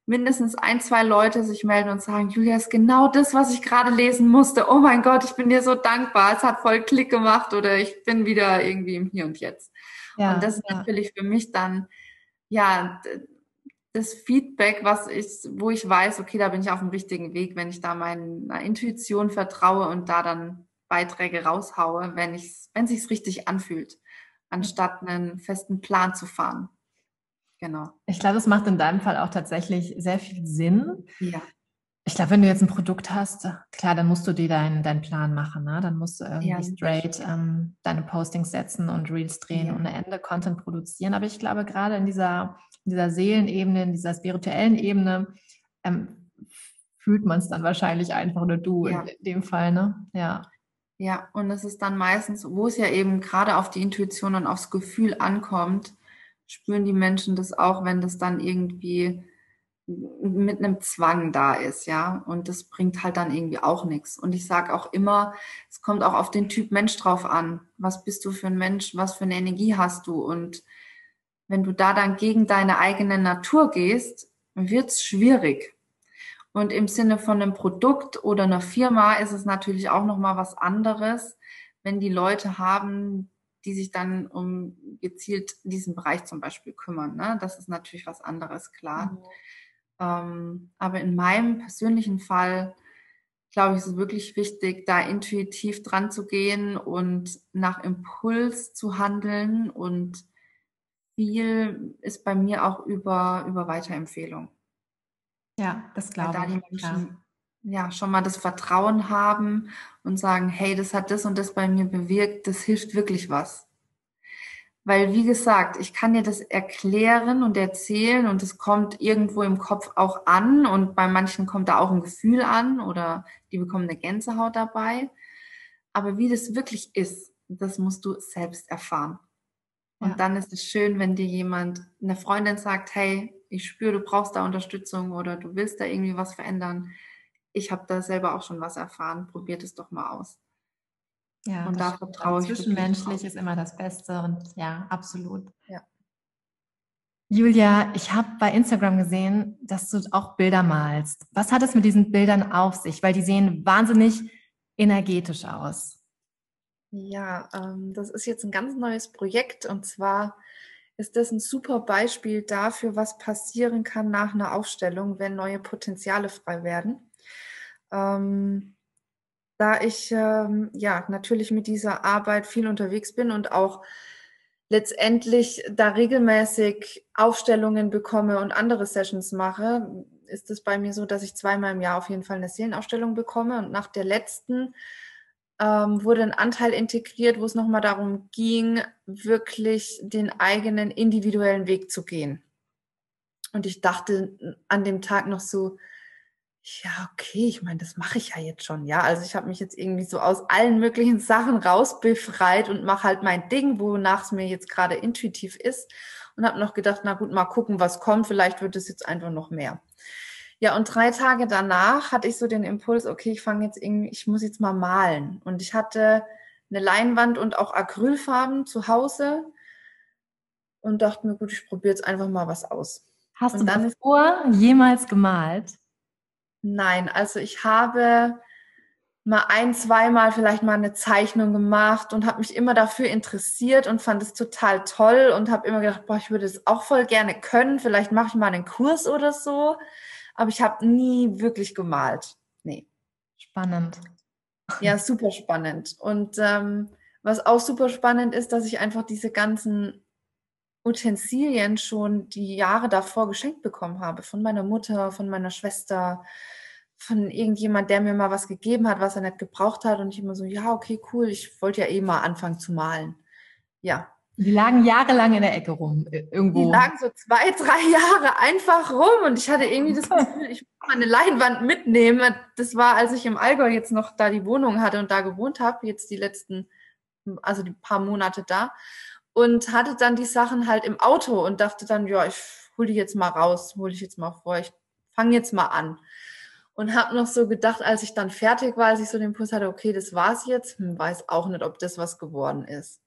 mindestens ein, zwei Leute sich melden und sagen, Julia, ist genau das, was ich gerade lesen musste. Oh mein Gott, ich bin dir so dankbar. Es hat voll Klick gemacht oder ich bin wieder irgendwie im Hier und Jetzt. Ja, und das ist ja. natürlich für mich dann, ja, das Feedback, was ich, wo ich weiß, okay, da bin ich auf dem richtigen Weg, wenn ich da meiner Intuition vertraue und da dann Beiträge raushaue, wenn ich, wenn sich's richtig anfühlt, anstatt einen festen Plan zu fahren. Genau. Ich glaube, es macht in deinem Fall auch tatsächlich sehr viel Sinn. Ja. Ich glaube, wenn du jetzt ein Produkt hast, klar, dann musst du dir deinen dein Plan machen. Ne? Dann musst du irgendwie ja, straight ähm, deine Postings setzen und Reels drehen ja. und eine Ende Content produzieren. Aber ich glaube, gerade in dieser, in dieser Seelenebene, in dieser spirituellen Ebene, ähm, fühlt man es dann wahrscheinlich einfach nur du ja. in dem Fall. Ne? Ja. Ja, und es ist dann meistens, wo es ja eben gerade auf die Intuition und aufs Gefühl ankommt, spüren die Menschen das auch, wenn das dann irgendwie mit einem Zwang da ist, ja. Und das bringt halt dann irgendwie auch nichts. Und ich sage auch immer, es kommt auch auf den Typ Mensch drauf an. Was bist du für ein Mensch? Was für eine Energie hast du? Und wenn du da dann gegen deine eigene Natur gehst, wird's schwierig. Und im Sinne von einem Produkt oder einer Firma ist es natürlich auch nochmal was anderes, wenn die Leute haben, die sich dann um gezielt diesen Bereich zum Beispiel kümmern. Ne? Das ist natürlich was anderes, klar. Mhm. Ähm, aber in meinem persönlichen Fall, glaube ich, ist es wirklich wichtig, da intuitiv dran zu gehen und nach Impuls zu handeln. Und viel ist bei mir auch über, über Weiterempfehlung. Ja, das glaube ich. Da die Menschen ja schon mal das Vertrauen haben und sagen, hey, das hat das und das bei mir bewirkt, das hilft wirklich was. Weil, wie gesagt, ich kann dir das erklären und erzählen und es kommt irgendwo im Kopf auch an und bei manchen kommt da auch ein Gefühl an oder die bekommen eine Gänsehaut dabei. Aber wie das wirklich ist, das musst du selbst erfahren. Und ja. dann ist es schön, wenn dir jemand, eine Freundin sagt, hey, ich spüre, du brauchst da Unterstützung oder du willst da irgendwie was verändern ich habe da selber auch schon was erfahren, probiert es doch mal aus. Ja, und da vertraue ich. Zwischenmenschlich ist immer das Beste und ja, absolut. Ja. Julia, ich habe bei Instagram gesehen, dass du auch Bilder malst. Was hat es mit diesen Bildern auf sich? Weil die sehen wahnsinnig energetisch aus. Ja, ähm, das ist jetzt ein ganz neues Projekt und zwar ist das ein super Beispiel dafür, was passieren kann nach einer Aufstellung, wenn neue Potenziale frei werden. Ähm, da ich ähm, ja natürlich mit dieser Arbeit viel unterwegs bin und auch letztendlich da regelmäßig Aufstellungen bekomme und andere Sessions mache, ist es bei mir so, dass ich zweimal im Jahr auf jeden Fall eine Seelenaufstellung bekomme. Und nach der letzten ähm, wurde ein Anteil integriert, wo es nochmal darum ging, wirklich den eigenen individuellen Weg zu gehen. Und ich dachte an dem Tag noch so, ja, okay, ich meine, das mache ich ja jetzt schon, ja. Also ich habe mich jetzt irgendwie so aus allen möglichen [LAUGHS] Sachen rausbefreit und mache halt mein Ding, wonach es mir jetzt gerade intuitiv ist. Und habe noch gedacht, na gut, mal gucken, was kommt. Vielleicht wird es jetzt einfach noch mehr. Ja, und drei Tage danach hatte ich so den Impuls, okay, ich fange jetzt irgendwie, ich muss jetzt mal malen. Und ich hatte eine Leinwand und auch Acrylfarben zu Hause und dachte mir, gut, ich probiere jetzt einfach mal was aus. Hast und du davor jemals gemalt? Nein, also ich habe mal ein, zweimal vielleicht mal eine Zeichnung gemacht und habe mich immer dafür interessiert und fand es total toll und habe immer gedacht, boah, ich würde es auch voll gerne können. Vielleicht mache ich mal einen Kurs oder so aber ich habe nie wirklich gemalt. Nee. Spannend. Ja, super spannend. Und ähm, was auch super spannend ist, dass ich einfach diese ganzen Utensilien schon die Jahre davor geschenkt bekommen habe. Von meiner Mutter, von meiner Schwester, von irgendjemand, der mir mal was gegeben hat, was er nicht gebraucht hat. Und ich immer so, ja, okay, cool, ich wollte ja eh mal anfangen zu malen. Ja, die lagen jahrelang in der Ecke rum, äh, irgendwo. Die lagen so zwei, drei Jahre einfach rum und ich hatte irgendwie das [LAUGHS] Gefühl, ich muss meine Leinwand mitnehmen. Das war, als ich im Allgäu jetzt noch da die Wohnung hatte und da gewohnt habe, jetzt die letzten, also die paar Monate da und hatte dann die Sachen halt im Auto und dachte dann, ja, ich hole die jetzt mal raus, hole ich jetzt mal vor, ich fange jetzt mal an. Und habe noch so gedacht, als ich dann fertig war, als ich so den Puls hatte, okay, das war's jetzt, hm, weiß auch nicht, ob das was geworden ist.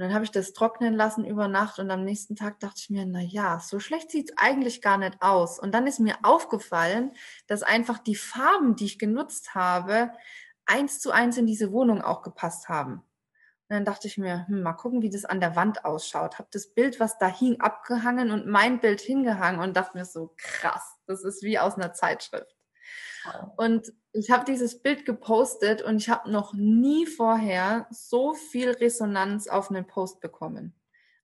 Und dann habe ich das trocknen lassen über Nacht und am nächsten Tag dachte ich mir, na ja, so schlecht sieht es eigentlich gar nicht aus. Und dann ist mir aufgefallen, dass einfach die Farben, die ich genutzt habe, eins zu eins in diese Wohnung auch gepasst haben. Und dann dachte ich mir, hm, mal gucken, wie das an der Wand ausschaut. Habe das Bild, was da hing, abgehangen und mein Bild hingehangen und dachte mir so, krass, das ist wie aus einer Zeitschrift. Und ich habe dieses Bild gepostet und ich habe noch nie vorher so viel Resonanz auf einen Post bekommen.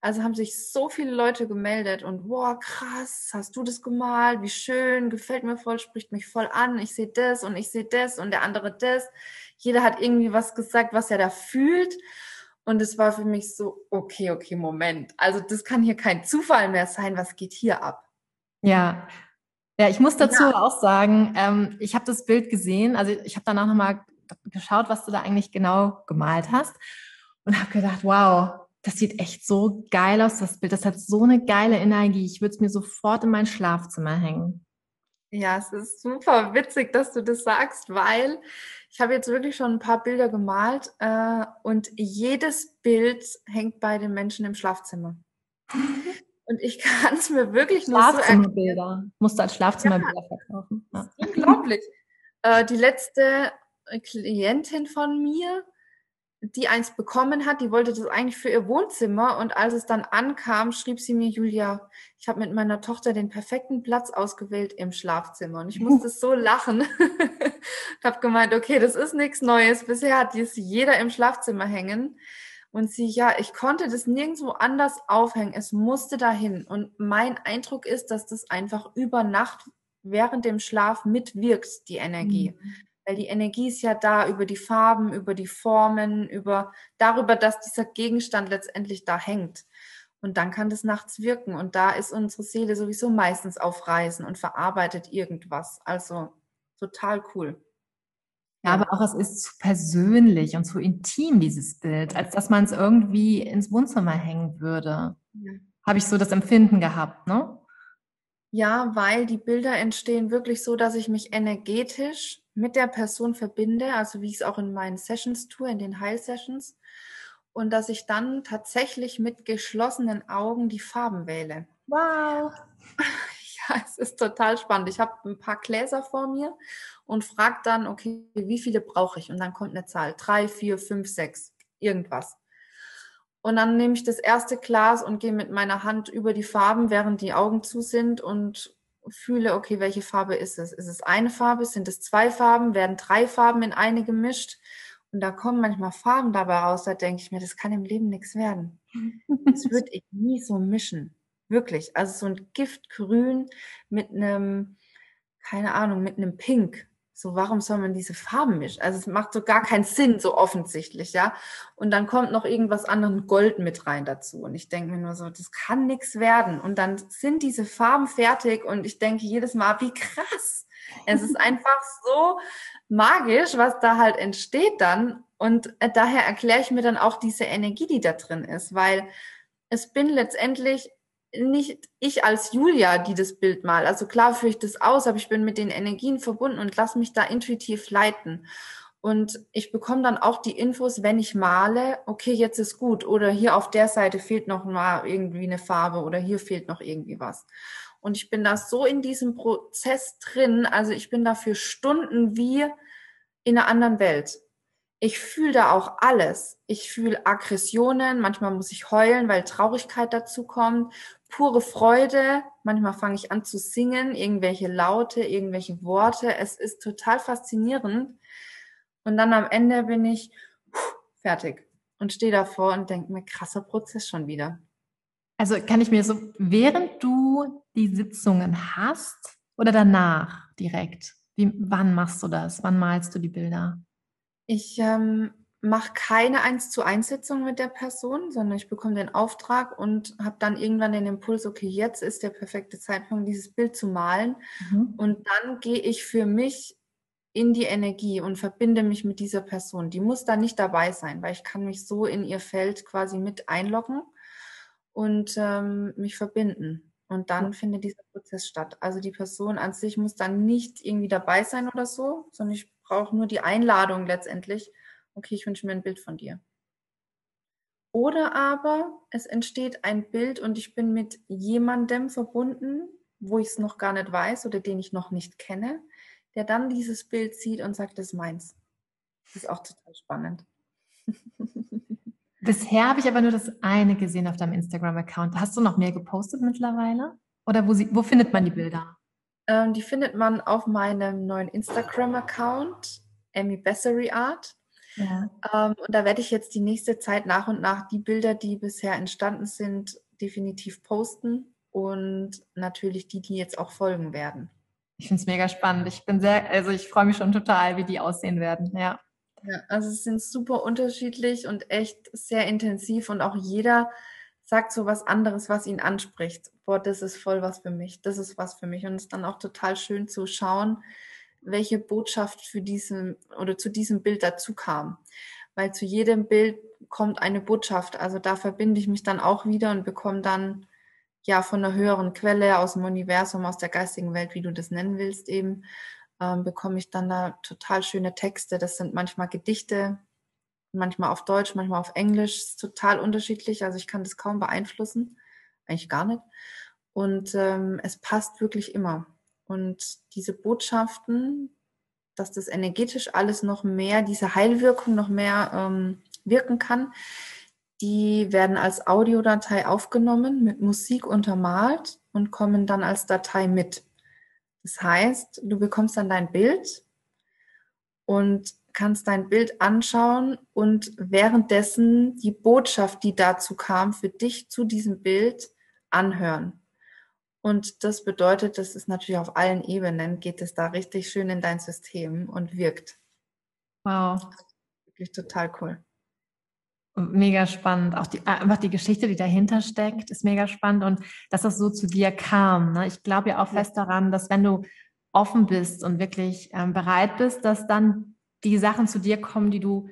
Also haben sich so viele Leute gemeldet und wow, krass, hast du das gemalt? Wie schön, gefällt mir voll, spricht mich voll an. Ich sehe das und ich sehe das und der andere das. Jeder hat irgendwie was gesagt, was er da fühlt. Und es war für mich so, okay, okay, Moment. Also das kann hier kein Zufall mehr sein. Was geht hier ab? Ja, ja, ich muss dazu ja. auch sagen, ähm, ich habe das Bild gesehen, also ich habe danach nochmal geschaut, was du da eigentlich genau gemalt hast und habe gedacht, wow, das sieht echt so geil aus, das Bild. Das hat so eine geile Energie. Ich würde es mir sofort in mein Schlafzimmer hängen. Ja, es ist super witzig, dass du das sagst, weil ich habe jetzt wirklich schon ein paar Bilder gemalt äh, und jedes Bild hängt bei den Menschen im Schlafzimmer. [LAUGHS] Und ich [LAUGHS] kann es mir wirklich nur so erklären. Musst du als Schlafzimmerbilder ja, verkaufen. Ja. [LAUGHS] Unglaublich. Äh, die letzte Klientin von mir, die eins bekommen hat, die wollte das eigentlich für ihr Wohnzimmer und als es dann ankam, schrieb sie mir, Julia, ich habe mit meiner Tochter den perfekten Platz ausgewählt im Schlafzimmer und ich [LAUGHS] musste so lachen. ich habe gemeint, okay, das ist nichts Neues. Bisher hat dies jeder im Schlafzimmer hängen. Und sie, ja, ich konnte das nirgendwo anders aufhängen. Es musste dahin. Und mein Eindruck ist, dass das einfach über Nacht während dem Schlaf mitwirkt, die Energie. Mhm. Weil die Energie ist ja da über die Farben, über die Formen, über darüber, dass dieser Gegenstand letztendlich da hängt. Und dann kann das nachts wirken. Und da ist unsere Seele sowieso meistens auf Reisen und verarbeitet irgendwas. Also total cool. Ja, aber auch es ist zu persönlich und zu intim, dieses Bild, als dass man es irgendwie ins Wohnzimmer hängen würde. Ja. Habe ich so das Empfinden gehabt, ne? Ja, weil die Bilder entstehen wirklich so, dass ich mich energetisch mit der Person verbinde, also wie ich es auch in meinen Sessions tue, in den Heil-Sessions, und dass ich dann tatsächlich mit geschlossenen Augen die Farben wähle. Wow! [LAUGHS] Ja, [LAUGHS] es ist total spannend. Ich habe ein paar Gläser vor mir und frage dann, okay, wie viele brauche ich? Und dann kommt eine Zahl, drei, vier, fünf, sechs. irgendwas. Und dann nehme ich das erste Glas und gehe mit meiner Hand über die Farben, während die Augen zu sind und fühle, okay, welche Farbe ist es? Ist es eine Farbe? Sind es zwei Farben? Werden drei Farben in eine gemischt? Und da kommen manchmal Farben dabei raus, da denke ich mir, das kann im Leben nichts werden. [LAUGHS] Das würde ich nie so mischen. Wirklich. Also so ein Giftgrün mit einem, keine Ahnung, mit einem Pink. So, warum soll man diese Farben mischen? Also es macht so gar keinen Sinn, so offensichtlich, ja. Und dann kommt noch irgendwas anderes Gold mit rein dazu. Und ich denke mir nur so, das kann nichts werden. Und dann sind diese Farben fertig und ich denke jedes Mal, wie krass. Es ist [LAUGHS] einfach so magisch, was da halt entsteht dann. Und äh, daher erkläre ich mir dann auch diese Energie, die da drin ist, weil es bin letztendlich nicht ich als Julia, die das Bild mal. Also klar führe ich das aus, aber ich bin mit den Energien verbunden und lasse mich da intuitiv leiten. Und ich bekomme dann auch die Infos, wenn ich male, okay, jetzt ist gut. Oder hier auf der Seite fehlt noch mal irgendwie eine Farbe oder hier fehlt noch irgendwie was. Und ich bin da so in diesem Prozess drin, also ich bin da für Stunden wie in einer anderen Welt ich fühle da auch alles. Ich fühle Aggressionen, manchmal muss ich heulen, weil Traurigkeit dazu kommt, pure Freude, manchmal fange ich an zu singen, irgendwelche Laute, irgendwelche Worte. Es ist total faszinierend. Und dann am Ende bin ich fertig und stehe davor und denke mir, krasser Prozess schon wieder. Also kann ich mir so, während du die Sitzungen hast oder danach direkt, wie, wann machst du das? Wann malst du die Bilder? Ich ähm, mache keine eins zu eins Sitzung mit der Person, sondern ich bekomme den Auftrag und habe dann irgendwann den Impuls, okay, jetzt ist der perfekte Zeitpunkt, dieses Bild zu malen. Mhm. Und dann gehe ich für mich in die Energie und verbinde mich mit dieser Person. Die muss da nicht dabei sein, weil ich kann mich so in ihr Feld quasi mit einloggen und ähm, mich verbinden. Und dann findet dieser Prozess statt. Also die Person an sich muss dann nicht irgendwie dabei sein oder so, sondern ich brauche nur die Einladung letztendlich. Okay, ich wünsche mir ein Bild von dir. Oder aber es entsteht ein Bild und ich bin mit jemandem verbunden, wo ich es noch gar nicht weiß oder den ich noch nicht kenne, der dann dieses Bild sieht und sagt, das ist meins. Das ist auch total spannend. [LAUGHS] Bisher habe ich aber nur das eine gesehen auf deinem Instagram-Account. Hast du noch mehr gepostet mittlerweile? Oder wo, sie, wo findet man die Bilder? Ähm, die findet man auf meinem neuen Instagram-Account, Amy Bessery Art. Ja. Ähm, und da werde ich jetzt die nächste Zeit nach und nach die Bilder, die bisher entstanden sind, definitiv posten und natürlich die, die jetzt auch folgen werden. Ich finde es mega spannend. Ich bin sehr, also ich freue mich schon total, wie die aussehen werden. Ja. Ja, also es sind super unterschiedlich und echt sehr intensiv und auch jeder sagt so was anderes, was ihn anspricht. Boah, das ist voll was für mich, das ist was für mich. Und es ist dann auch total schön zu schauen, welche Botschaft für diesen oder zu diesem Bild dazu kam. Weil zu jedem Bild kommt eine Botschaft. Also da verbinde ich mich dann auch wieder und bekomme dann ja von einer höheren Quelle aus dem Universum, aus der geistigen Welt, wie du das nennen willst, eben, ähm, bekomme ich dann da total schöne Texte. Das sind manchmal Gedichte, manchmal auf Deutsch, manchmal auf Englisch. Ist total unterschiedlich. Also ich kann das kaum beeinflussen, eigentlich gar nicht. Und ähm, es passt wirklich immer. Und diese Botschaften, dass das energetisch alles noch mehr, diese Heilwirkung noch mehr ähm, wirken kann, die werden als Audiodatei aufgenommen, mit Musik untermalt und kommen dann als Datei mit. Das heißt, du bekommst dann dein Bild und kannst dein Bild anschauen und währenddessen die Botschaft, die dazu kam, für dich zu diesem Bild anhören. Und das bedeutet, das ist natürlich auf allen Ebenen, geht es da richtig schön in dein System und wirkt. Wow. Wirklich total cool. Mega spannend. Auch die, einfach die Geschichte, die dahinter steckt, ist mega spannend und dass das so zu dir kam. Ne? Ich glaube ja auch fest daran, dass wenn du offen bist und wirklich ähm, bereit bist, dass dann die Sachen zu dir kommen, die du,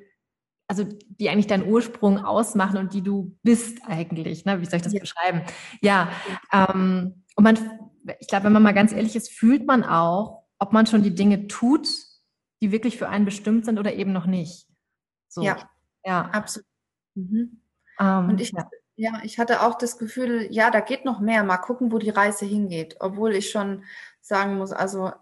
also die eigentlich deinen Ursprung ausmachen und die du bist eigentlich. Ne? Wie soll ich das ja. beschreiben? Ja, ähm, und man, ich glaube, wenn man mal ganz ehrlich ist, fühlt man auch, ob man schon die Dinge tut, die wirklich für einen bestimmt sind oder eben noch nicht. So. Ja, ja, absolut. Mhm. Ähm, und ich, ja. ja, ich hatte auch das Gefühl, ja, da geht noch mehr. Mal gucken, wo die Reise hingeht. Obwohl ich schon sagen muss, also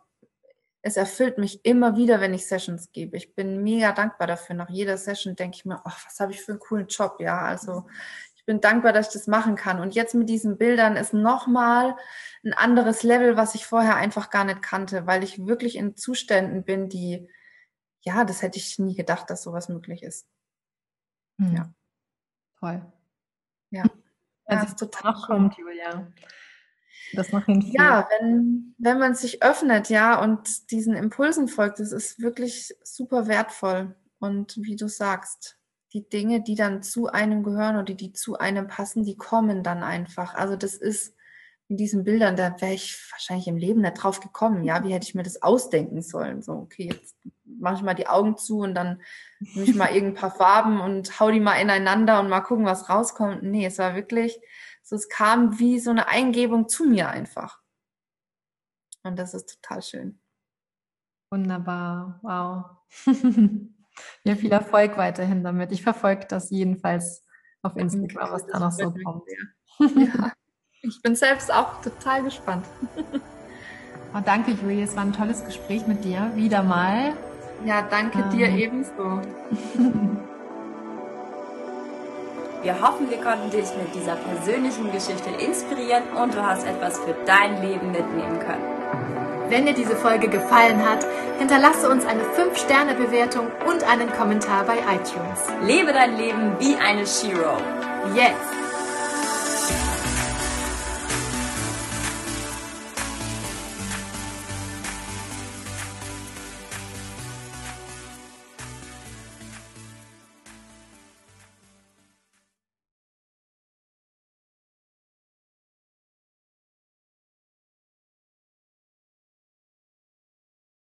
es erfüllt mich immer wieder, wenn ich Sessions gebe. Ich bin mega dankbar dafür. Nach jeder Session denke ich mir, ach, was habe ich für einen coolen Job, ja. Also ich bin dankbar, dass ich das machen kann. Und jetzt mit diesen Bildern ist nochmal ein anderes Level, was ich vorher einfach gar nicht kannte, weil ich wirklich in Zuständen bin, die, ja, das hätte ich nie gedacht, dass sowas möglich ist. Hm. Ja. Toll. Ja. Das ist total kommt, Julia. Das noch hinführt. Ja, wenn, wenn man sich öffnet, ja, und diesen Impulsen folgt, das ist wirklich super wertvoll. Und wie du sagst, die Dinge, die dann zu einem gehören oder die zu einem passen, die kommen dann einfach. Also das ist in diesen Bildern, da wäre ich wahrscheinlich im Leben nicht drauf gekommen. Ja, wie hätte ich mir das ausdenken sollen? So, okay, jetzt mache ich mal die Augen zu und dann nehme ich mal irgendein paar Farben und hau die mal ineinander und mal gucken, was rauskommt. Nee, es war wirklich, so es kam wie so eine Eingebung zu mir einfach. Und das ist total schön. Wunderbar, wow. [LAUGHS] ja, viel Erfolg weiterhin damit. Ich verfolge das jedenfalls auf Instagram, was da noch so kommt. [LAUGHS] Ja. Ich bin selbst auch total gespannt. Oh, danke, Julie. Es war ein tolles Gespräch mit dir. Wieder mal. Ja, danke ähm. dir ebenso. [LAUGHS] Wir hoffen, wir konnten dich mit dieser persönlichen Geschichte inspirieren und du hast etwas für dein Leben mitnehmen können. Wenn dir diese Folge gefallen hat, hinterlasse uns eine 5-Sterne-Bewertung und einen Kommentar bei iTunes. Lebe dein Leben wie eine Shiro. Yes!